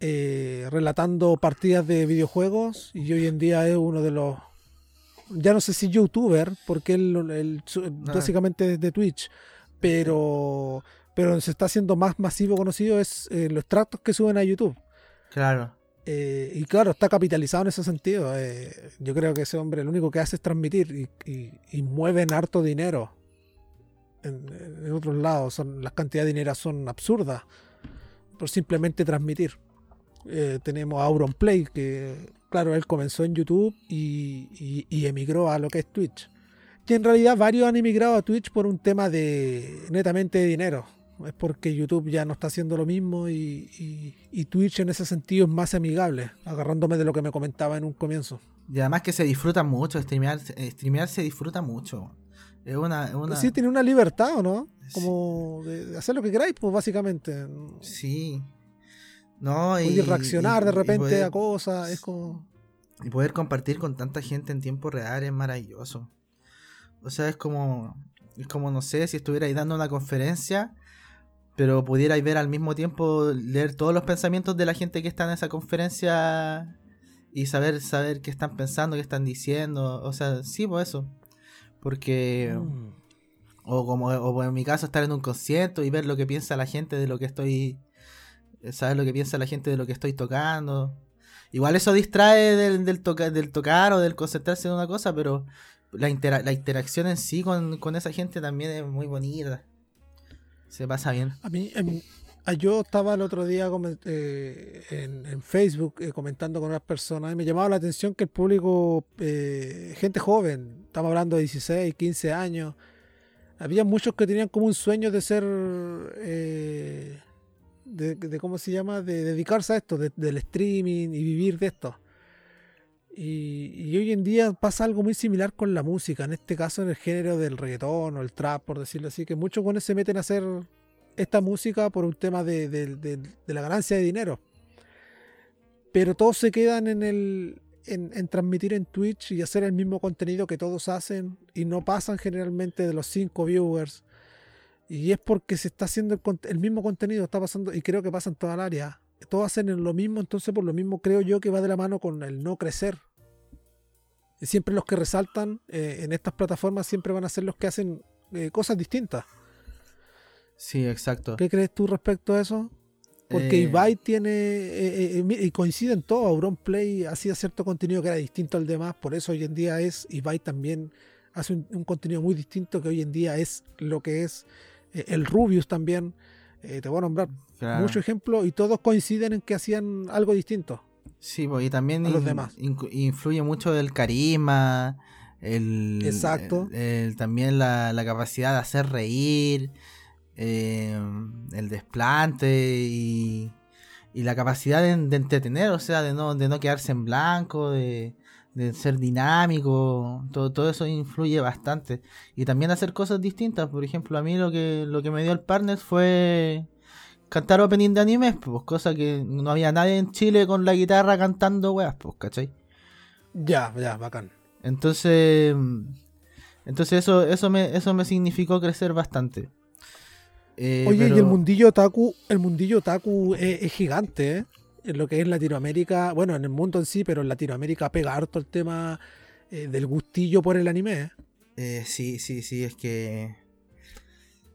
eh, relatando partidas de videojuegos y hoy en día es uno de los, ya no sé si youtuber, porque él, ah. básicamente es de Twitch, pero, pero se está haciendo más masivo conocido es eh, los tractos que suben a YouTube. Claro. Eh, y claro, está capitalizado en ese sentido. Yo creo que ese hombre lo único que hace es transmitir y, y, mueven harto dinero. En, otros lados, son, las cantidades de dinero son absurdas por simplemente transmitir. Eh, tenemos a Auronplay, que claro, él comenzó en YouTube y, y, emigró a lo que es Twitch. Y en realidad varios han emigrado a Twitch por un tema de netamente de dinero es porque YouTube ya no está haciendo lo mismo y, Twitch en ese sentido es más amigable, agarrándome de lo que me comentaba en un comienzo. Y además que se disfruta mucho, streamear, streamear se disfruta mucho. Es una, Sí, tiene una libertad, ¿o no? Como de, hacer lo que queráis, pues básicamente. Sí. No, y, reaccionar de repente a cosas, es como... Y poder compartir con tanta gente en tiempo real es maravilloso. O sea, es como Es como, no sé, si estuvierais dando una conferencia, pero pudierais ver al mismo tiempo, leer todos los pensamientos de la gente que está en esa conferencia y saber, saber qué están pensando, qué están diciendo. O sea, sí, por pues eso. Porque... Mm. O como o en mi caso estar en un concierto y ver lo que piensa la gente de lo que estoy... Saber lo que piensa la gente de lo que estoy tocando. Igual eso distrae del, del, del tocar o del concentrarse en una cosa, pero la, la interacción en sí con, esa gente también es muy bonita. Se pasa bien. A mí, yo estaba el otro día eh, en, Facebook eh, comentando con unas personas y me llamaba la atención que el público, eh, gente joven, estamos hablando de 16, 15 años, había muchos que tenían como un sueño de ser de, cómo se llama, de dedicarse a esto, del streaming y vivir de esto. Y, hoy en día pasa algo muy similar con la música, en este caso en el género del reggaetón o el trap, por decirlo así, que muchos jóvenes se meten a hacer esta música por un tema de, de la ganancia de dinero. Pero todos se quedan en, el, en, en, transmitir en Twitch y hacer el mismo contenido que todos hacen y no pasan generalmente de los 5 viewers y es porque se está haciendo el, mismo contenido, está pasando, y creo que pasa en toda el área. Todos hacen lo mismo, entonces por lo mismo creo yo que va de la mano con el no crecer. Y siempre los que resaltan eh, en estas plataformas siempre van a ser los que hacen eh, cosas distintas. Sí, exacto. ¿Qué crees tú respecto a eso? Porque eh... Ibai tiene, y coincide en todo, Auronplay hacía cierto contenido que era distinto al demás, por eso hoy en día es, Ibai también hace un contenido muy distinto que hoy en día es lo que es eh, el Rubius también, eh, te voy a nombrar muchos ejemplos y todos coinciden en que hacían algo distinto. Sí, pues, y también los demás. influye mucho el carisma, el, Exacto. también la, capacidad de hacer reír, eh, el desplante y, la capacidad de, de, entretener, o sea, de no, de no quedarse en blanco, de, de ser dinámico, todo, todo eso influye bastante. Y también hacer cosas distintas, por ejemplo, a mí lo que, lo que me dio el partner fue cantar opening de animes, pues cosa que no había nadie en Chile con la guitarra cantando weas, pues, ¿cachai? Ya, ya, bacán. Entonces, entonces eso, eso me, eso me significó crecer bastante. Eh, Oye, y el mundillo otaku, el mundillo otaku es, es gigante, ¿eh? En lo que es Latinoamérica, bueno, en el mundo en sí, pero en Latinoamérica pega harto el tema eh, del gustillo por el anime. ¿eh? Eh, sí, sí, sí, es que.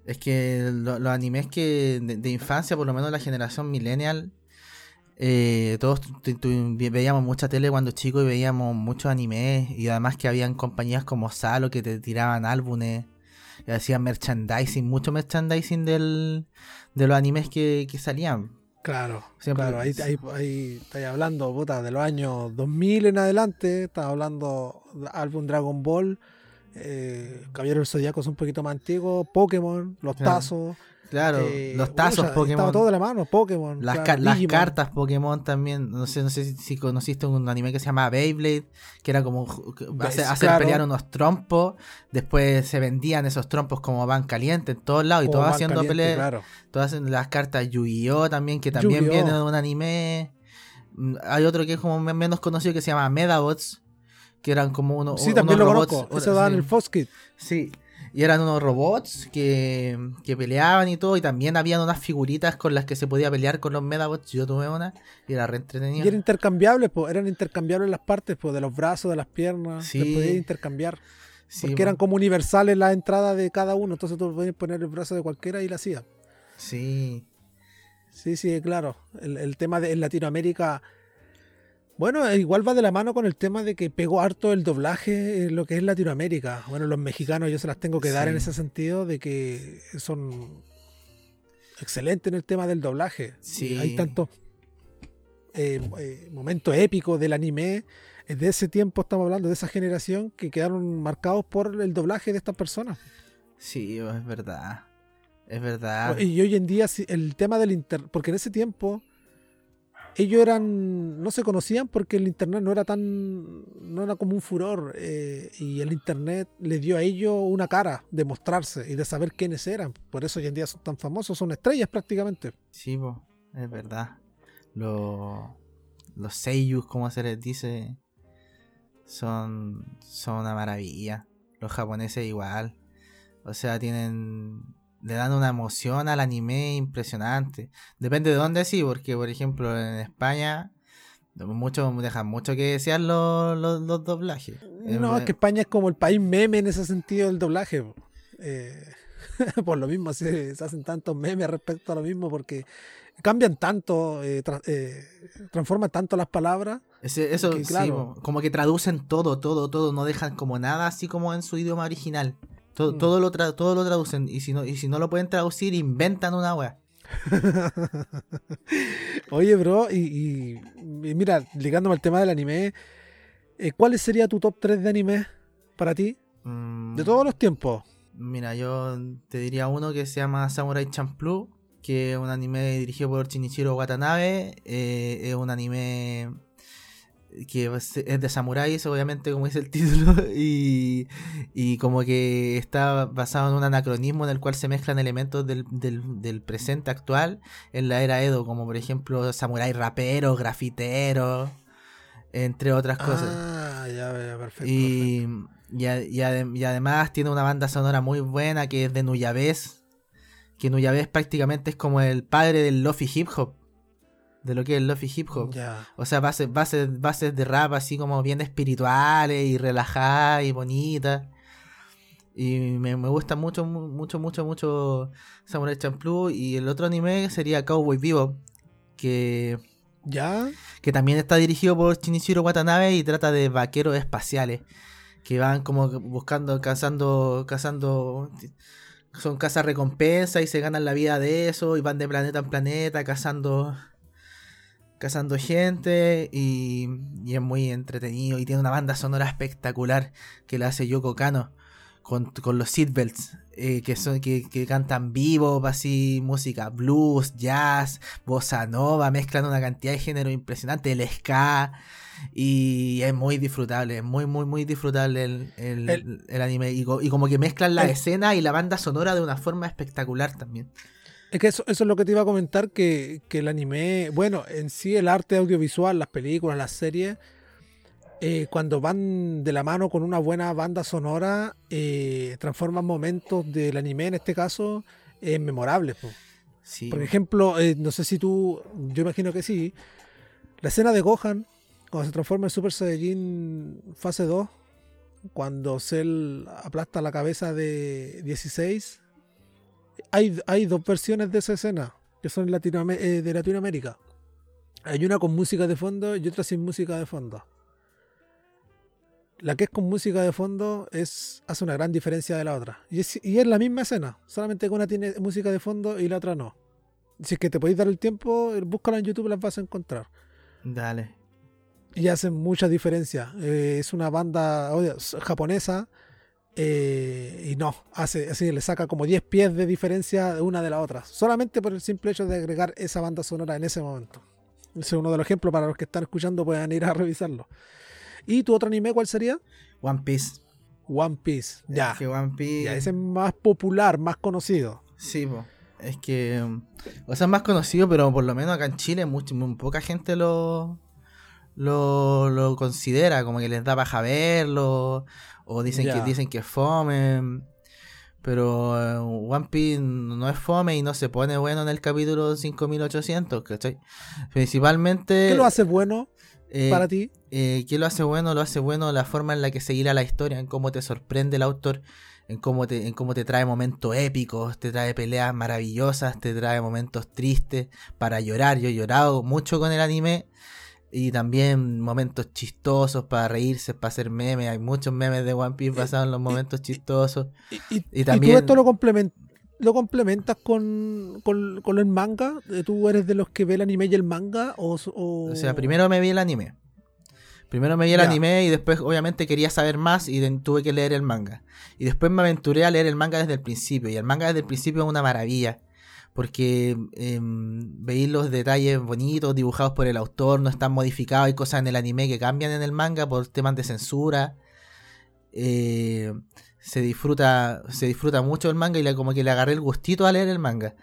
Es que los animes que de, infancia, por lo menos la generación millennial, todos veíamos mucha tele cuando chicos y veíamos muchos animes y además que habían compañías como Salo que te tiraban álbumes y hacían merchandising, mucho merchandising del, de los animes que, que salían. Claro, claro, ahí, ahí, ahí estáis hablando, puta, de los años 2000 en adelante, estás hablando de álbum Dragon Ball, eh, Caballero del Zodíaco es un poquito más antiguo, Pokémon, Los Tazos, Claro, eh, los tazos Pokémon. Estaba todo de la mano, Pokémon. Las, cartas Pokémon también. No sé, no sé si conociste un anime que se llama Beyblade, que era como hacer, pelear unos trompos. Después se vendían esos trompos como van calientes en todos lados y todos haciendo peleas. Todas las cartas Yu-Gi-Oh! también, que también viene de un anime. Mm, hay otro que es como menos conocido que se llama Medabots, que eran como unos. Sí, también lo conozco. Eso da en el Foskit. Sí. Y eran unos robots que, que, peleaban y todo. Y también habían unas figuritas con las que se podía pelear con los Medabots. Yo tuve una y era re entretenido. Y eran intercambiables, pues. Eran intercambiables las partes, pues, de los brazos, de las piernas. Sí. Se podía intercambiar. porque eran como universales las entradas de cada uno. Entonces tú podías poner el brazo de cualquiera y la hacía. Sí. Sí, sí, claro. El, el tema de en Latinoamérica bueno, igual va de la mano con el tema de que pegó harto el doblaje en lo que es Latinoamérica. Bueno, los mexicanos yo se las tengo que dar en ese sentido de que son excelentes en el tema del doblaje. Sí. Hay tantos eh, eh, momentos épicos del anime. De ese tiempo estamos hablando, de esa generación que quedaron marcados por el doblaje de estas personas. Sí, es verdad. Es verdad. Y hoy en día el tema del internet, porque en ese tiempo ellos eran no se conocían porque el internet no era tan no era como un furor eh, y el internet les dio a ellos una cara de mostrarse y de saber quiénes eran. Por eso hoy en día son tan famosos son estrellas prácticamente. Sí es verdad. Los los seiyus como se les dice son son una maravilla. Los japoneses igual. O sea, tienen. Le dan una emoción al anime impresionante. Depende de dónde sí, porque por ejemplo en España mucho, dejan mucho que desear los, los, doblajes. No, es que España es como el país meme en ese sentido del doblaje. Eh, *laughs* por lo mismo se, hacen tantos memes respecto a lo mismo porque cambian tanto, eh, eh, transforman tanto las palabras. eso, claro, como que traducen todo, todo, todo, no dejan como nada así como en su idioma original. Todo, mm. todo, lo, todo lo traducen y si, no, y si no lo pueden traducir, inventan una wea. *laughs* Oye, bro, y, mira, ligándome al tema del anime, eh, ¿cuál sería tu top 3 de anime para ti? de mm. todos los tiempos. Mira, yo te diría uno que se llama Samurai Champloo, que es un anime dirigido por Shinichiro Watanabe. Eh, es un anime que es de samuráis, obviamente, como dice el *laughs* título, y, y, como que está basado en un anacronismo en el cual se mezclan elementos del, del, presente actual en la era Edo, como por ejemplo samurái rapero, grafitero, entre otras cosas. Ah, ya, ya perfecto. Y, Y, y, además tiene una banda sonora muy buena que es de Nuyabes, que Nuyabes prácticamente es como el padre del lofi hip hop de lo que es el lofi hip hop. O sea, bases, bases, bases de rap así como bien espirituales y relajadas y bonitas. Y me, gusta mucho, mucho, mucho, mucho Samurai Champloo. Y el otro anime sería Cowboy Vivo. Que. ¿Ya? Que también está dirigido por Shinichiro Watanabe y trata de vaqueros espaciales. Que van como buscando, cazando, cazando. Son cazas recompensa y se ganan la vida de eso. Y van de planeta en planeta cazando cazando gente y, es muy entretenido y tiene una banda sonora espectacular que la hace Yoko Kano con, los seatbelts eh, que son que, cantan vivo así música blues jazz bossa nova mezclan una cantidad de género impresionante el ska y es muy disfrutable muy muy muy disfrutable el, anime. Y, como que mezclan la escena y la banda sonora de una forma espectacular también es que eso, es lo que te iba a comentar, que, el anime, bueno, en sí el arte audiovisual, las películas, las series, eh, cuando van de la mano con una buena banda sonora, eh, transforman momentos del anime, en este caso, en memorables. Por ejemplo, eh, no sé si tú, yo imagino que sí, la escena de Gohan, cuando se transforma en Super Saiyajin fase 2, cuando Cell aplasta la cabeza de 16 hay, dos versiones de esa escena que son eh, de Latinoamérica. Hay una con música de fondo y otra sin música de fondo. La que es con música de fondo es, hace una gran diferencia de la otra. Y es, la misma escena, solamente que una tiene música de fondo y la otra no. Si es que te podéis dar el tiempo, búscala en YouTube, las vas a encontrar. Dale. Y hacen mucha diferencia. Eh, es una banda japonesa eh, y no, hace así, le saca como 10 pies de diferencia de una de la otra, solamente por el simple hecho de agregar esa banda sonora en ese momento. Ese es uno de los ejemplos para los que están escuchando, puedan ir a revisarlo. ¿Y tu otro anime cuál sería? One Piece. One Piece, ya. que One Piece. ese es más popular, más conocido. Sí, es que. O sea, es más conocido, pero por lo menos acá en Chile, mucho, muy poca gente lo, lo, lo considera, como que les da baja verlo, o dicen que dicen que es fome. Pero eh, One Piece no es fome y no se pone bueno en el capítulo 5800, ¿cachai? Principalmente... ¿Qué lo hace bueno eh, para ti? Eh, ¿Qué lo hace bueno? Lo hace bueno la forma en la que se la historia, en cómo te sorprende el autor, en cómo te, en cómo te trae momentos épicos, te trae peleas maravillosas, te trae momentos tristes para llorar. Yo he llorado mucho con el anime y también momentos chistosos para reírse, para hacer memes. Hay muchos memes de One Piece basados en los momentos chistosos. Y, también... tú esto lo, lo complementas con, con, el manga? ¿Tú eres de los que ve el anime y el manga? O, o... sea, primero me vi el anime. Primero me vi el anime y después obviamente quería saber más y tuve que leer el manga. Y después me aventuré a leer el manga desde el principio. Y el manga desde el principio es una maravilla porque eh, veis los detalles bonitos dibujados por el autor, no están modificados, hay cosas en el anime que cambian en el manga por temas de censura. Eh, se disfruta se disfruta mucho el manga y como que le agarré el gustito a leer el manga.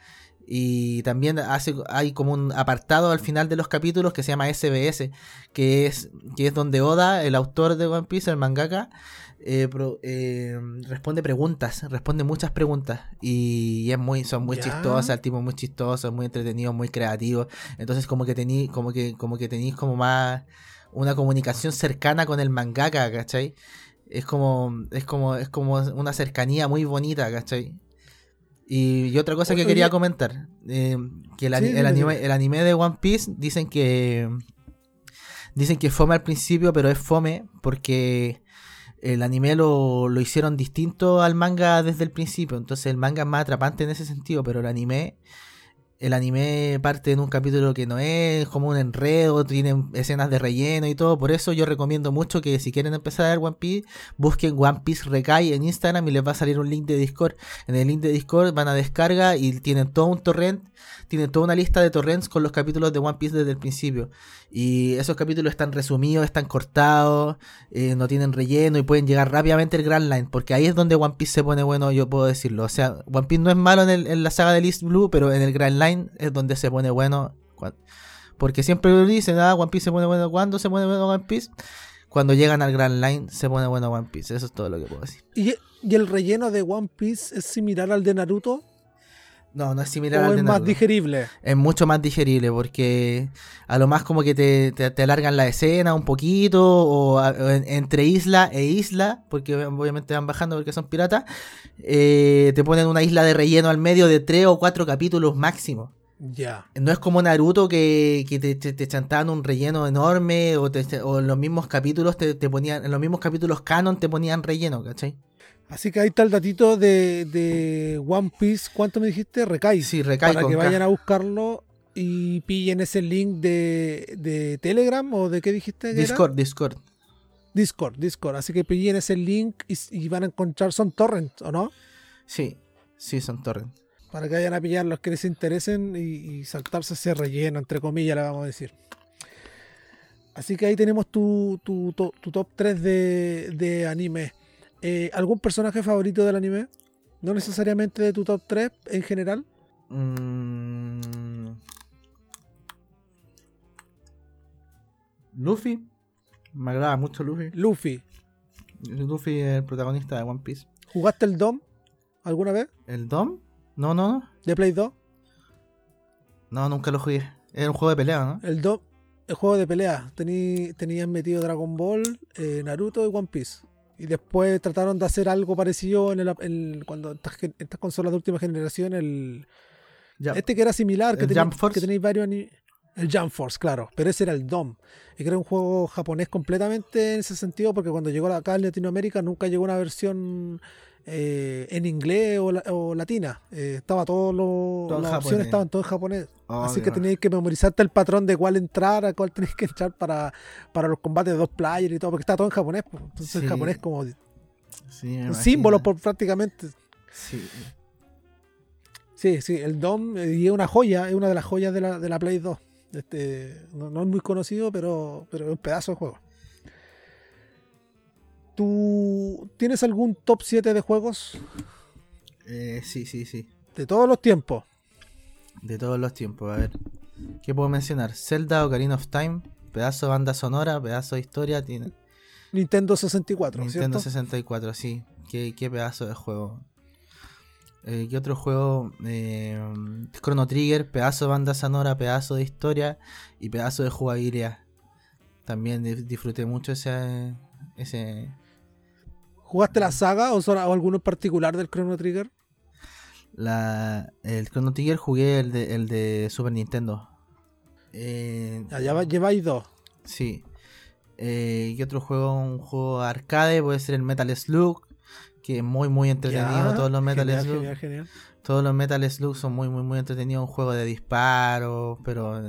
Y también hace, hay como un apartado al final de los capítulos que se llama SBS, que es, que es donde Oda, el autor de One Piece, el mangaka, eh, eh, responde preguntas, responde muchas preguntas y es muy, son muy chistosas, el tipo es muy chistoso, muy entretenido, muy creativo. Entonces como que tení, como que, como que tenéis como más una comunicación cercana con el mangaka, ¿cachai? Es como, es como, es como una cercanía muy bonita, ¿cachai? Y, otra cosa que quería comentar, eh, que el, anime, el anime de One Piece dicen que dicen que fome al principio, pero es fome porque el anime lo, lo, hicieron distinto al manga desde el principio. Entonces el manga es más atrapante en ese sentido, pero el anime el anime parte en un capítulo que no es como un enredo, tiene escenas de relleno y todo. Por eso yo recomiendo mucho que si quieren empezar a ver One Piece, busquen One Piece Rekai en Instagram y les va a salir un link de Discord. En el link de Discord van a descarga y tienen todo un torrent, tienen toda una lista de torrents con los capítulos de One Piece desde el principio. Y esos capítulos están resumidos, están cortados, eh, no tienen relleno y pueden llegar rápidamente al Grand Line. Porque ahí es donde One Piece se pone bueno, yo puedo decirlo. O sea, One Piece no es malo en, en la saga de East Blue, pero en el Grand Line es donde se pone bueno. Porque siempre dicen, ah, One Piece se pone bueno. ¿Cuándo se pone bueno One Piece? Cuando llegan al Grand Line se pone bueno One Piece. Eso es todo lo que puedo decir. ¿Y, el relleno de One Piece es similar al de Naruto? No, no es similar al de es más digerible? Es mucho más digerible porque a lo más como que te, te, alargan la escena un poquito o, entre isla e isla, porque obviamente van bajando porque son piratas, eh, te ponen una isla de relleno al medio de tres o cuatro capítulos máximo. Ya. No es como Naruto que, te, te, chantaban un relleno enorme o, en los mismos capítulos te, ponían, en los mismos capítulos canon te ponían relleno, ¿cachai? Así que ahí está el datito de, One Piece. ¿Cuánto me dijiste? Recai. Sí, Recai. Para que vayan a buscarlo y pillen ese link de, Telegram o de qué dijiste. Discord, Discord. Discord, Discord. Así que pillen ese link y, y van a encontrar, son torrents, ¿o no? Sí, sí, son torrents para que vayan a pillar los que les interesen y, saltarse ese relleno, entre comillas, le vamos a decir. Así que ahí tenemos tu, tu, top 3 de, anime. Eh, ¿Algún personaje favorito del anime? No necesariamente de tu top 3 en general. Mm. Luffy. Me agrada mucho Luffy. Luffy. Luffy es el protagonista de One Piece. ¿Jugaste el DOM alguna vez? ¿El DOM? No, no, no. ¿De Play 2? No, nunca lo jugué. Era un juego de pelea, ¿no? El, do, el juego de pelea. tenían metido Dragon Ball, eh, Naruto y One Piece. Y después trataron de hacer algo parecido en el, cuando estas, estas, consolas de última generación, el este que era similar, que, tenía, que tenéis varios el Jump Force, claro, pero ese era el DOM. Y que era un juego japonés completamente en ese sentido, porque cuando llegó acá en Latinoamérica nunca llegó una versión eh, en inglés o, latina. Eh, estaba todo lo, las opciones estaban todo en japonés. Oh, Así que tenías que memorizarte el patrón de cuál entrar, a cuál *laughs* tenéis que entrar para, para los combates de dos players y todo, porque está todo en japonés. Entonces japonés como un símbolo por, prácticamente. Sí. Sí, sí, el DOM eh, y es una joya, es una de las joyas de la, de la Play 2. Este, no, no, es muy conocido, pero, pero es un pedazo de juego. ¿Tú tienes algún top 7 de juegos? Eh, sí, sí, sí. De todos los tiempos. De todos los tiempos, a ver. ¿Qué puedo mencionar? Zelda Ocarina of Time, pedazo de banda sonora, pedazo de historia. Tiene... Nintendo 64, Nintendo 64, sí. Qué, pedazo de juego. Eh, ¿Qué otro juego? Eh, Chrono Trigger, pedazo de banda sonora, pedazo de historia y pedazo de jugabilidad. También disfruté mucho ese, ese, ¿Jugaste la saga o, alguno en particular del Chrono Trigger? La, el Chrono Trigger jugué el de, el de Super Nintendo. Eh, ya lleváis dos. Sí. Eh, y otro juego, un juego arcade, puede ser el Metal Slug, que es muy, muy entretenido. todos los Metal Slug. Todos los Metal Slug son muy, muy, muy entretenidos. Un juego de disparo, pero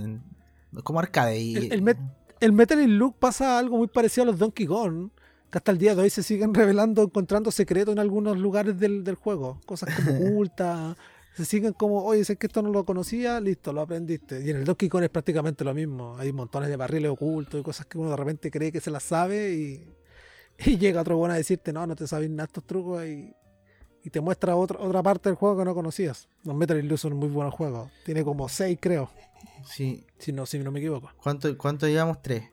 como arcade. Y, el, el, Metal Slug pasa algo muy parecido a los Donkey Kong que hasta el día de hoy se siguen revelando, encontrando secretos en algunos lugares del, juego, cosas como *laughs* ocultas, se siguen como, oye, sé que esto no lo conocía, listo, lo aprendiste. Y en el Donkey Kong es prácticamente lo mismo, hay montones de barriles ocultos y cosas que uno de repente cree que se las sabe y, *laughs* llega otro bueno a decirte, no, no te sabes nada estos trucos y, y te muestra otra, otra parte del juego que no conocías. Los Metal Illusion es muy buen juego. Tiene como 6, creo. Sí. Si no, si no me equivoco. ¿Cuánto, cuánto llevamos? Tres.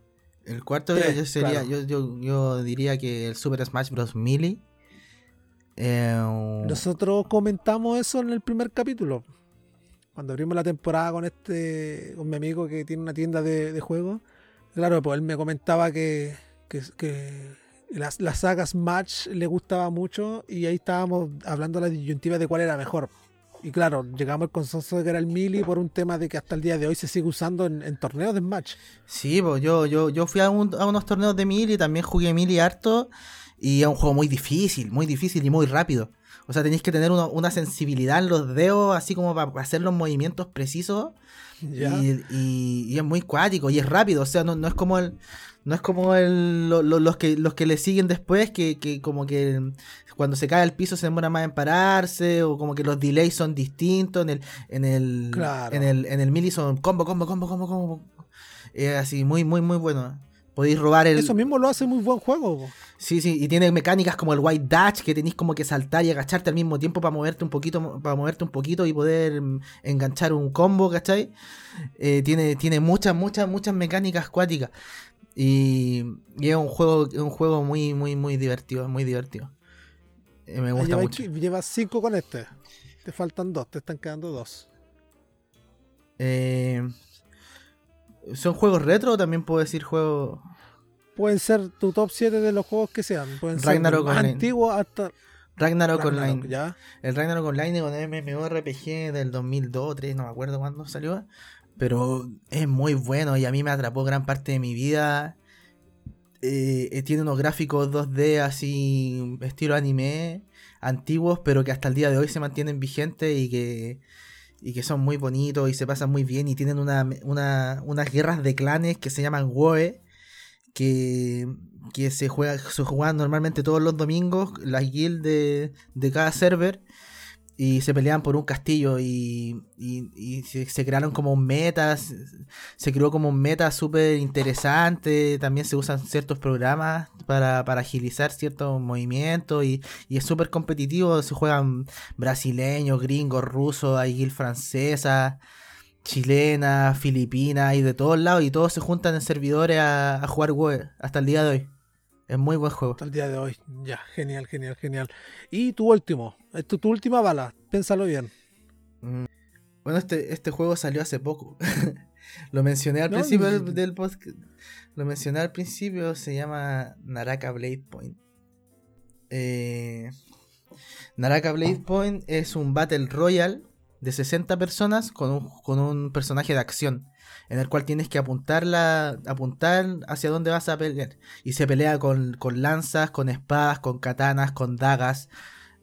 El cuarto yo, sería, yo, yo, yo, diría que el Super Smash Bros. Melee. Eh, Nosotros comentamos eso en el primer capítulo. Cuando abrimos la temporada con este, con mi amigo que tiene una tienda de, de juegos. Claro, pues él me comentaba que, que, que las, las sagas Match le gustaba mucho y ahí estábamos hablando la disyuntiva de cuál era mejor. Y claro, llegamos al consenso de que era el Mili por un tema de que hasta el día de hoy se sigue usando en, torneos de Smash. Sí, pues yo, yo, yo fui a, unos torneos de Mili, también jugué Mili harto y es un juego muy difícil, muy difícil y muy rápido. O sea, tenéis que tener una sensibilidad en los dedos, así como para hacer los movimientos precisos. Y, es muy cuático y es rápido. O sea, no, no es como el, no es como el, los, que, los que le siguen después, que, que, como que cuando se cae al piso se demora más en pararse, o como que los delays son distintos. En el, en el, en el, en el mili son combo, combo, combo, combo, combo. Es así, muy, muy, muy bueno. Podéis robar el. Eso mismo lo hace muy buen juego. Sí, sí, y tiene mecánicas como el white dash, que tenéis como que saltar y agacharte al mismo tiempo para moverte un poquito, para moverte un poquito y poder mm, enganchar un combo, ¿cachai? Eh, tiene, tiene muchas, muchas, muchas mecánicas cuáticas. Y, es un juego, un juego muy, muy, muy divertido, muy divertido. Eh, me gusta mucho. Llevas cinco con este. Te faltan dos, te están quedando dos. Eh, ¿Son juegos retro o también puedo decir juegos? Pueden ser tu top 7 de los juegos que sean. Pueden Ragnarok ser antiguos hasta. Ragnarok, Online. ¿ya? El Ragnarok Online con MMORPG del 2002 o 2003, no me acuerdo cuándo salió. Pero es muy bueno y a mí me atrapó gran parte de mi vida. Eh, eh, tiene unos gráficos 2D así, estilo anime, antiguos, pero que hasta el día de hoy se mantienen vigentes y que, y que son muy bonitos y se pasan muy bien. Y tienen una, unas guerras de clanes que se llaman WoE, que, que se, juega, se juegan normalmente todos los domingos, las guilds de, de cada server y se peleaban por un castillo y, y, se, crearon como metas, se creó como un meta súper interesante, también se usan ciertos programas para, para agilizar ciertos movimientos y, y es súper competitivo, se juegan brasileños, gringos, rusos, hay guild francesa, chilena, filipina y de todos lados y todos se juntan en servidores a, a jugar web hasta el día de hoy. Es muy buen juego. Hasta el día de hoy. Ya, genial, genial, genial. Y tu último, tu, tu última bala, piénsalo bien. Mm. Bueno, este, este juego salió hace poco. *laughs* lo mencioné al principio del, podcast. Lo mencioné al principio, se llama Naraka Blade Point. Eh, Naraka Blade Point es un Battle Royale de 60 personas con un, con un personaje de acción en el cual tienes que apuntar, apuntar hacia dónde vas a pelear. Y se pelea con, lanzas, con espadas, con katanas, con dagas.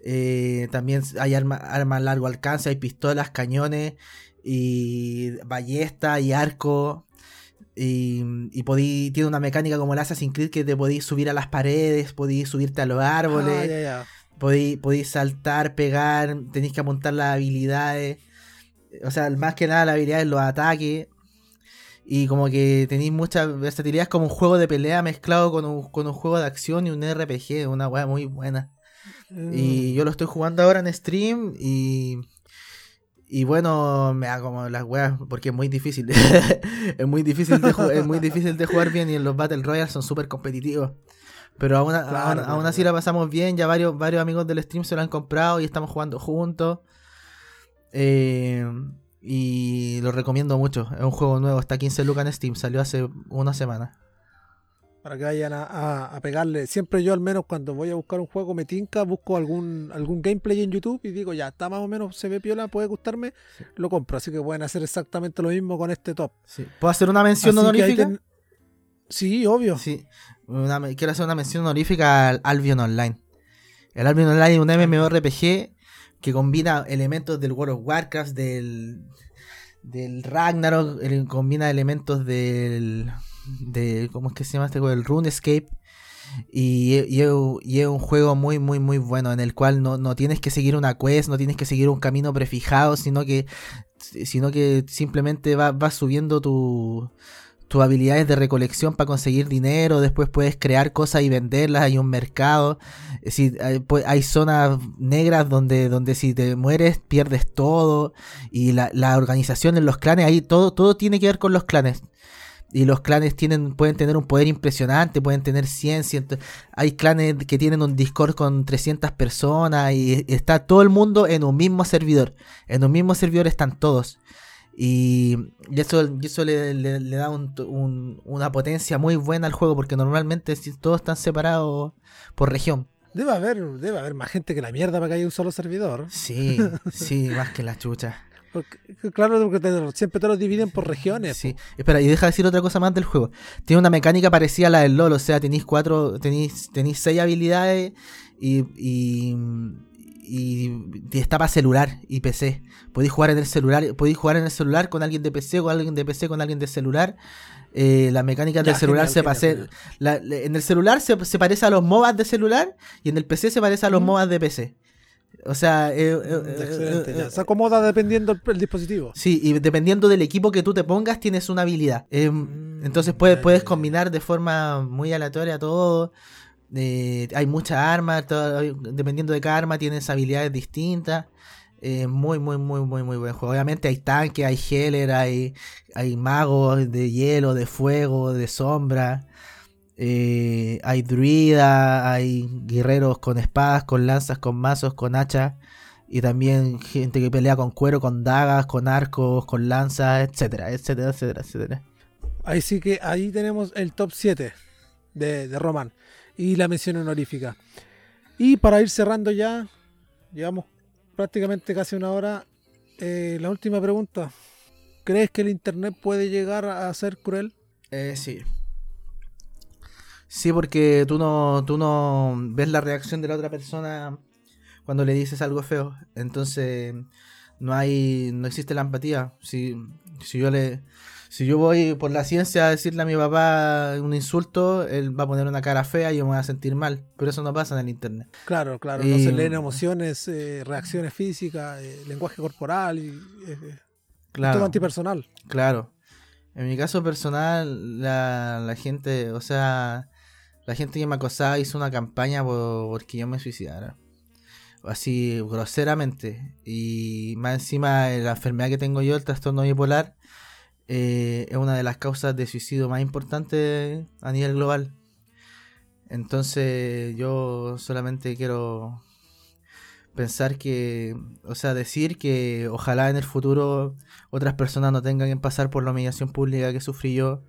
Eh, también hay armas arma a largo alcance, hay pistolas, cañones, y ballesta y arco. Y, y tiene una mecánica como el Assassin's Creed que te podéis subir a las paredes, podéis subirte a los árboles, ah, podéis, saltar, pegar, tenéis que apuntar las habilidades. O sea, más que nada la habilidad es los ataques. Y como que tenéis mucha versatilidad, es como un juego de pelea mezclado con un, con un juego de acción y un RPG, una weá muy buena. Y yo lo estoy jugando ahora en stream y. Y bueno, me da como las weas, porque es muy difícil. *laughs* es, muy difícil de es muy difícil de jugar bien y en los Battle Royale son súper competitivos. Pero aún, aún, así la pasamos bien, ya varios, varios amigos del stream se lo han comprado y estamos jugando juntos. Eh, y lo recomiendo mucho. Es un juego nuevo, está 15 lucas en Steam, salió hace una semana. Para que vayan a, pegarle. Siempre yo al menos cuando voy a buscar un juego me tinca, busco algún, algún gameplay en YouTube y digo, ya, está más o menos, se ve piola, puede gustarme, lo compro. Así que pueden hacer exactamente lo mismo con este top. ¿Puedo hacer una mención honorífica? Sí, obvio. Sí. quiero hacer una mención honorífica al Albion Online. El Albion Online es un MMORPG que combina elementos del World of Warcraft, del, del Ragnarok, combina elementos del, de, ¿cómo es que se llama este juego? El RuneScape. Y, es un juego muy, muy, muy bueno en el cual no, tienes que seguir una quest, no tienes que seguir un camino prefijado, sino que, sino que simplemente vas va subiendo tu, tus habilidades de recolección para conseguir dinero, después puedes crear cosas y venderlas, hay un mercado, si, hay, pues, hay, zonas negras donde, donde si te mueres pierdes todo, y la, la organización en los clanes, ahí todo, todo tiene que ver con los clanes. Y los clanes tienen, pueden tener un poder impresionante, pueden tener 100, 100. Hay clanes que tienen un Discord con 300 personas y está todo el mundo en un mismo servidor. En un mismo servidor están todos. Y, eso, eso le, da una potencia muy buena al juego porque normalmente todos están separados por región. Debe haber, debe haber más gente que la mierda para que haya un solo servidor. Sí, sí, *laughs* más que la chucha. Claro, porque siempre te los dividen por regiones. Sí, espera, y deja decir otra cosa más del juego. Tiene una mecánica parecida a la del LOL, o sea, tenéis cuatro, tenéis, tenéis seis habilidades y y, está para celular y PC. Podéis jugar en el celular, podéis jugar en el celular con alguien de PC, con alguien de PC, con alguien de celular. Eh, las mecánicas del celular se parecen. En el celular se, parece a los MOBAs de celular y en el PC se parece a los MOBAs de PC. O sea, eh, eh, eh, se acomoda dependiendo del dispositivo. Sí, y dependiendo del equipo que tú te pongas, tienes una habilidad. Mm, entonces puedes, puedes combinar de forma muy aleatoria todo hay muchas armas, dependiendo de cada arma tienes habilidades distintas. muy, muy, muy, muy, muy buen juego. Obviamente hay tanques, hay healer, hay, hay magos de hielo, de fuego, de sombra. Eh, hay druida, hay guerreros con espadas, con lanzas, con mazos, con hachas. Y también gente que pelea con cuero, con dagas, con arcos, con lanzas, etcétera, etcétera, etcétera, etcétera. Ahí sí que ahí tenemos el top 7 de, de Roman y la mención honorífica. Y para ir cerrando ya, llevamos prácticamente casi una hora, eh, la última pregunta. ¿Crees que el Internet puede llegar a ser cruel? Eh, sí. Sí, porque tú no, tú no ves la reacción de la otra persona cuando le dices algo feo. Entonces, no hay, no existe la empatía. Si, si yo le, si yo voy por la ciencia a decirle a mi papá un insulto, él va a poner una cara fea y yo me voy a sentir mal. Pero eso no pasa en el internet. Claro, claro. No se leen emociones, eh, reacciones físicas, eh, lenguaje corporal y eh, todo antipersonal. Claro. En mi caso personal, la, la, gente, o sea, la gente que me acosaba hizo una campaña por, porque yo me suicidara. Así, groseramente. Y más encima, la enfermedad que tengo yo, el trastorno bipolar, eh, es una de las causas de suicidio más importantes a nivel global. Entonces yo solamente quiero pensar que, o sea, decir que ojalá en el futuro otras personas no tengan que pasar por la humillación pública que sufrí yo.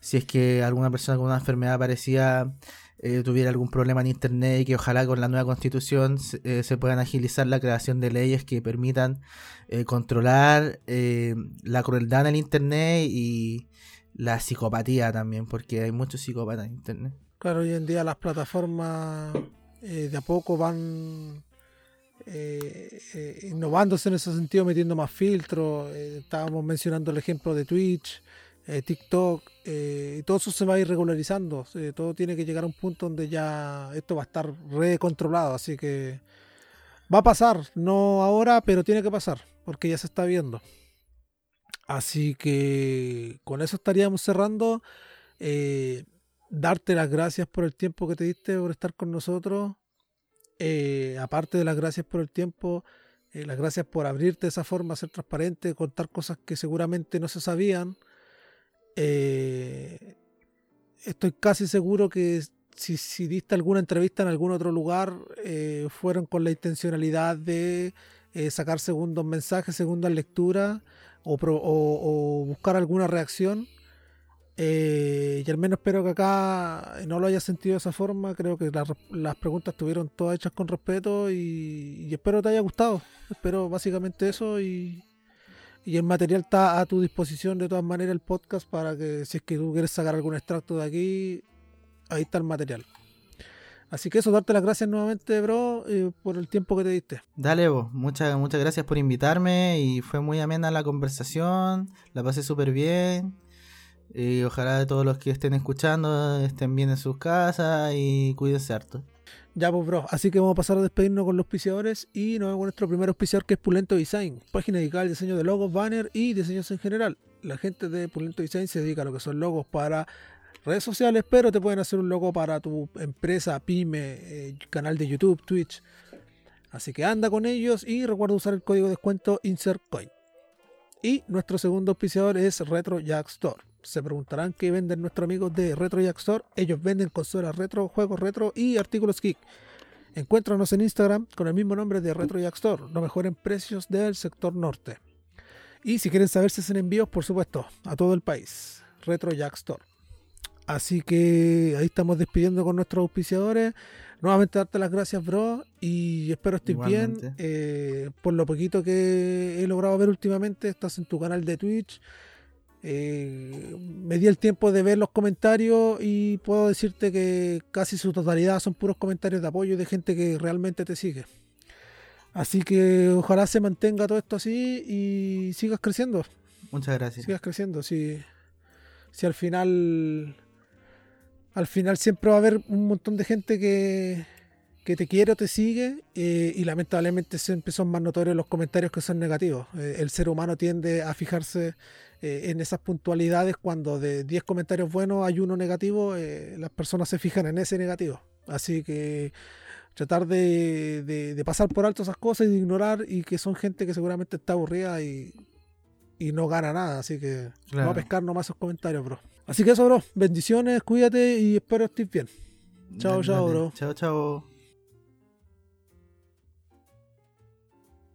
Si es que alguna persona con una enfermedad parecía eh, tuviera algún problema en Internet y que ojalá con la nueva constitución se, eh, puedan agilizar la creación de leyes que permitan eh, controlar la crueldad en el Internet y la psicopatía también, porque hay muchos psicópatas en Internet. Claro, hoy en día las plataformas de a poco van innovándose en ese sentido, metiendo más filtros. estábamos mencionando el ejemplo de Twitch. Eh, TikTok, eh, todo eso se va a ir regularizando. todo tiene que llegar a un punto donde ya esto va a estar recontrolado. Así que va a pasar, no ahora, pero tiene que pasar, porque ya se está viendo. Así que con eso estaríamos cerrando. Eh, darte las gracias por el tiempo que te diste, por estar con nosotros. aparte de las gracias por el tiempo, las gracias por abrirte de esa forma, ser transparente, contar cosas que seguramente no se sabían. Eh, estoy casi seguro que si, diste alguna entrevista en algún otro lugar, eh, fueron con la intencionalidad de eh, sacar segundos mensajes, segundas lecturas o, buscar alguna reacción. y al menos espero que acá no lo hayas sentido de esa forma. Creo que las preguntas estuvieron todas hechas con respeto y, y espero te haya gustado. Espero básicamente eso y, y el material está a tu disposición de todas maneras el podcast para que si es que tú quieres sacar algún extracto de aquí, ahí está el material. Así que eso, darte las gracias nuevamente, bro, por el tiempo que te diste. Dale, vos. Muchas, muchas gracias por invitarme y fue muy amena la conversación. La pasé súper bien. Y ojalá todos los que estén escuchando estén bien en sus casas y cuídense harto. Ya, pues, bro. Así que vamos a pasar a despedirnos con los auspiciadores y nos vemos con nuestro primer auspiciador que es Pulento Design, página dedicada al diseño de logos, banner y diseños en general. la gente de Pulento Design se dedica a lo que son logos para redes sociales, pero te pueden hacer un logo para tu empresa, pyme, eh, canal de YouTube, Twitch. Así que anda con ellos y recuerda usar el código de descuento InsertCoin. Y nuestro segundo auspiciador es Retro Jack Store. Se preguntarán qué venden nuestros amigos de Retro Jack Store. Ellos venden consolas retro, juegos retro y artículos geek. Encuéntranos en Instagram con el mismo nombre de Retro Jack Store, los mejores precios del sector norte. Y si quieren saber si hacen envíos, por supuesto, a todo el país. Retro Jack Store. Así que ahí estamos despidiendo con nuestros auspiciadores. Nuevamente darte las gracias, bro. Y espero estés bien. Eh, por lo poquito que he logrado ver últimamente, estás en tu canal de Twitch. Eh, me di el tiempo de ver los comentarios y puedo decirte que casi su totalidad son puros comentarios de apoyo de gente que realmente te sigue. Así que ojalá se mantenga todo esto así y sigas creciendo. Muchas gracias. Sigas creciendo. Si, si al final al final siempre va a haber un montón de gente que, te quiere o te sigue eh, y lamentablemente siempre son más notorios los comentarios que son negativos. Eh, el ser humano tiende a fijarse eh, en esas puntualidades cuando de 10 comentarios buenos hay uno negativo, las personas se fijan en ese negativo. Así que tratar de, pasar por alto esas cosas y de ignorar y que son gente que seguramente está aburrida y, no gana nada. Así que no a pescar nomás esos comentarios, bro. Así que eso, bro. Bendiciones, cuídate y espero estés bien. Chao, chao, bro. Chao, chao.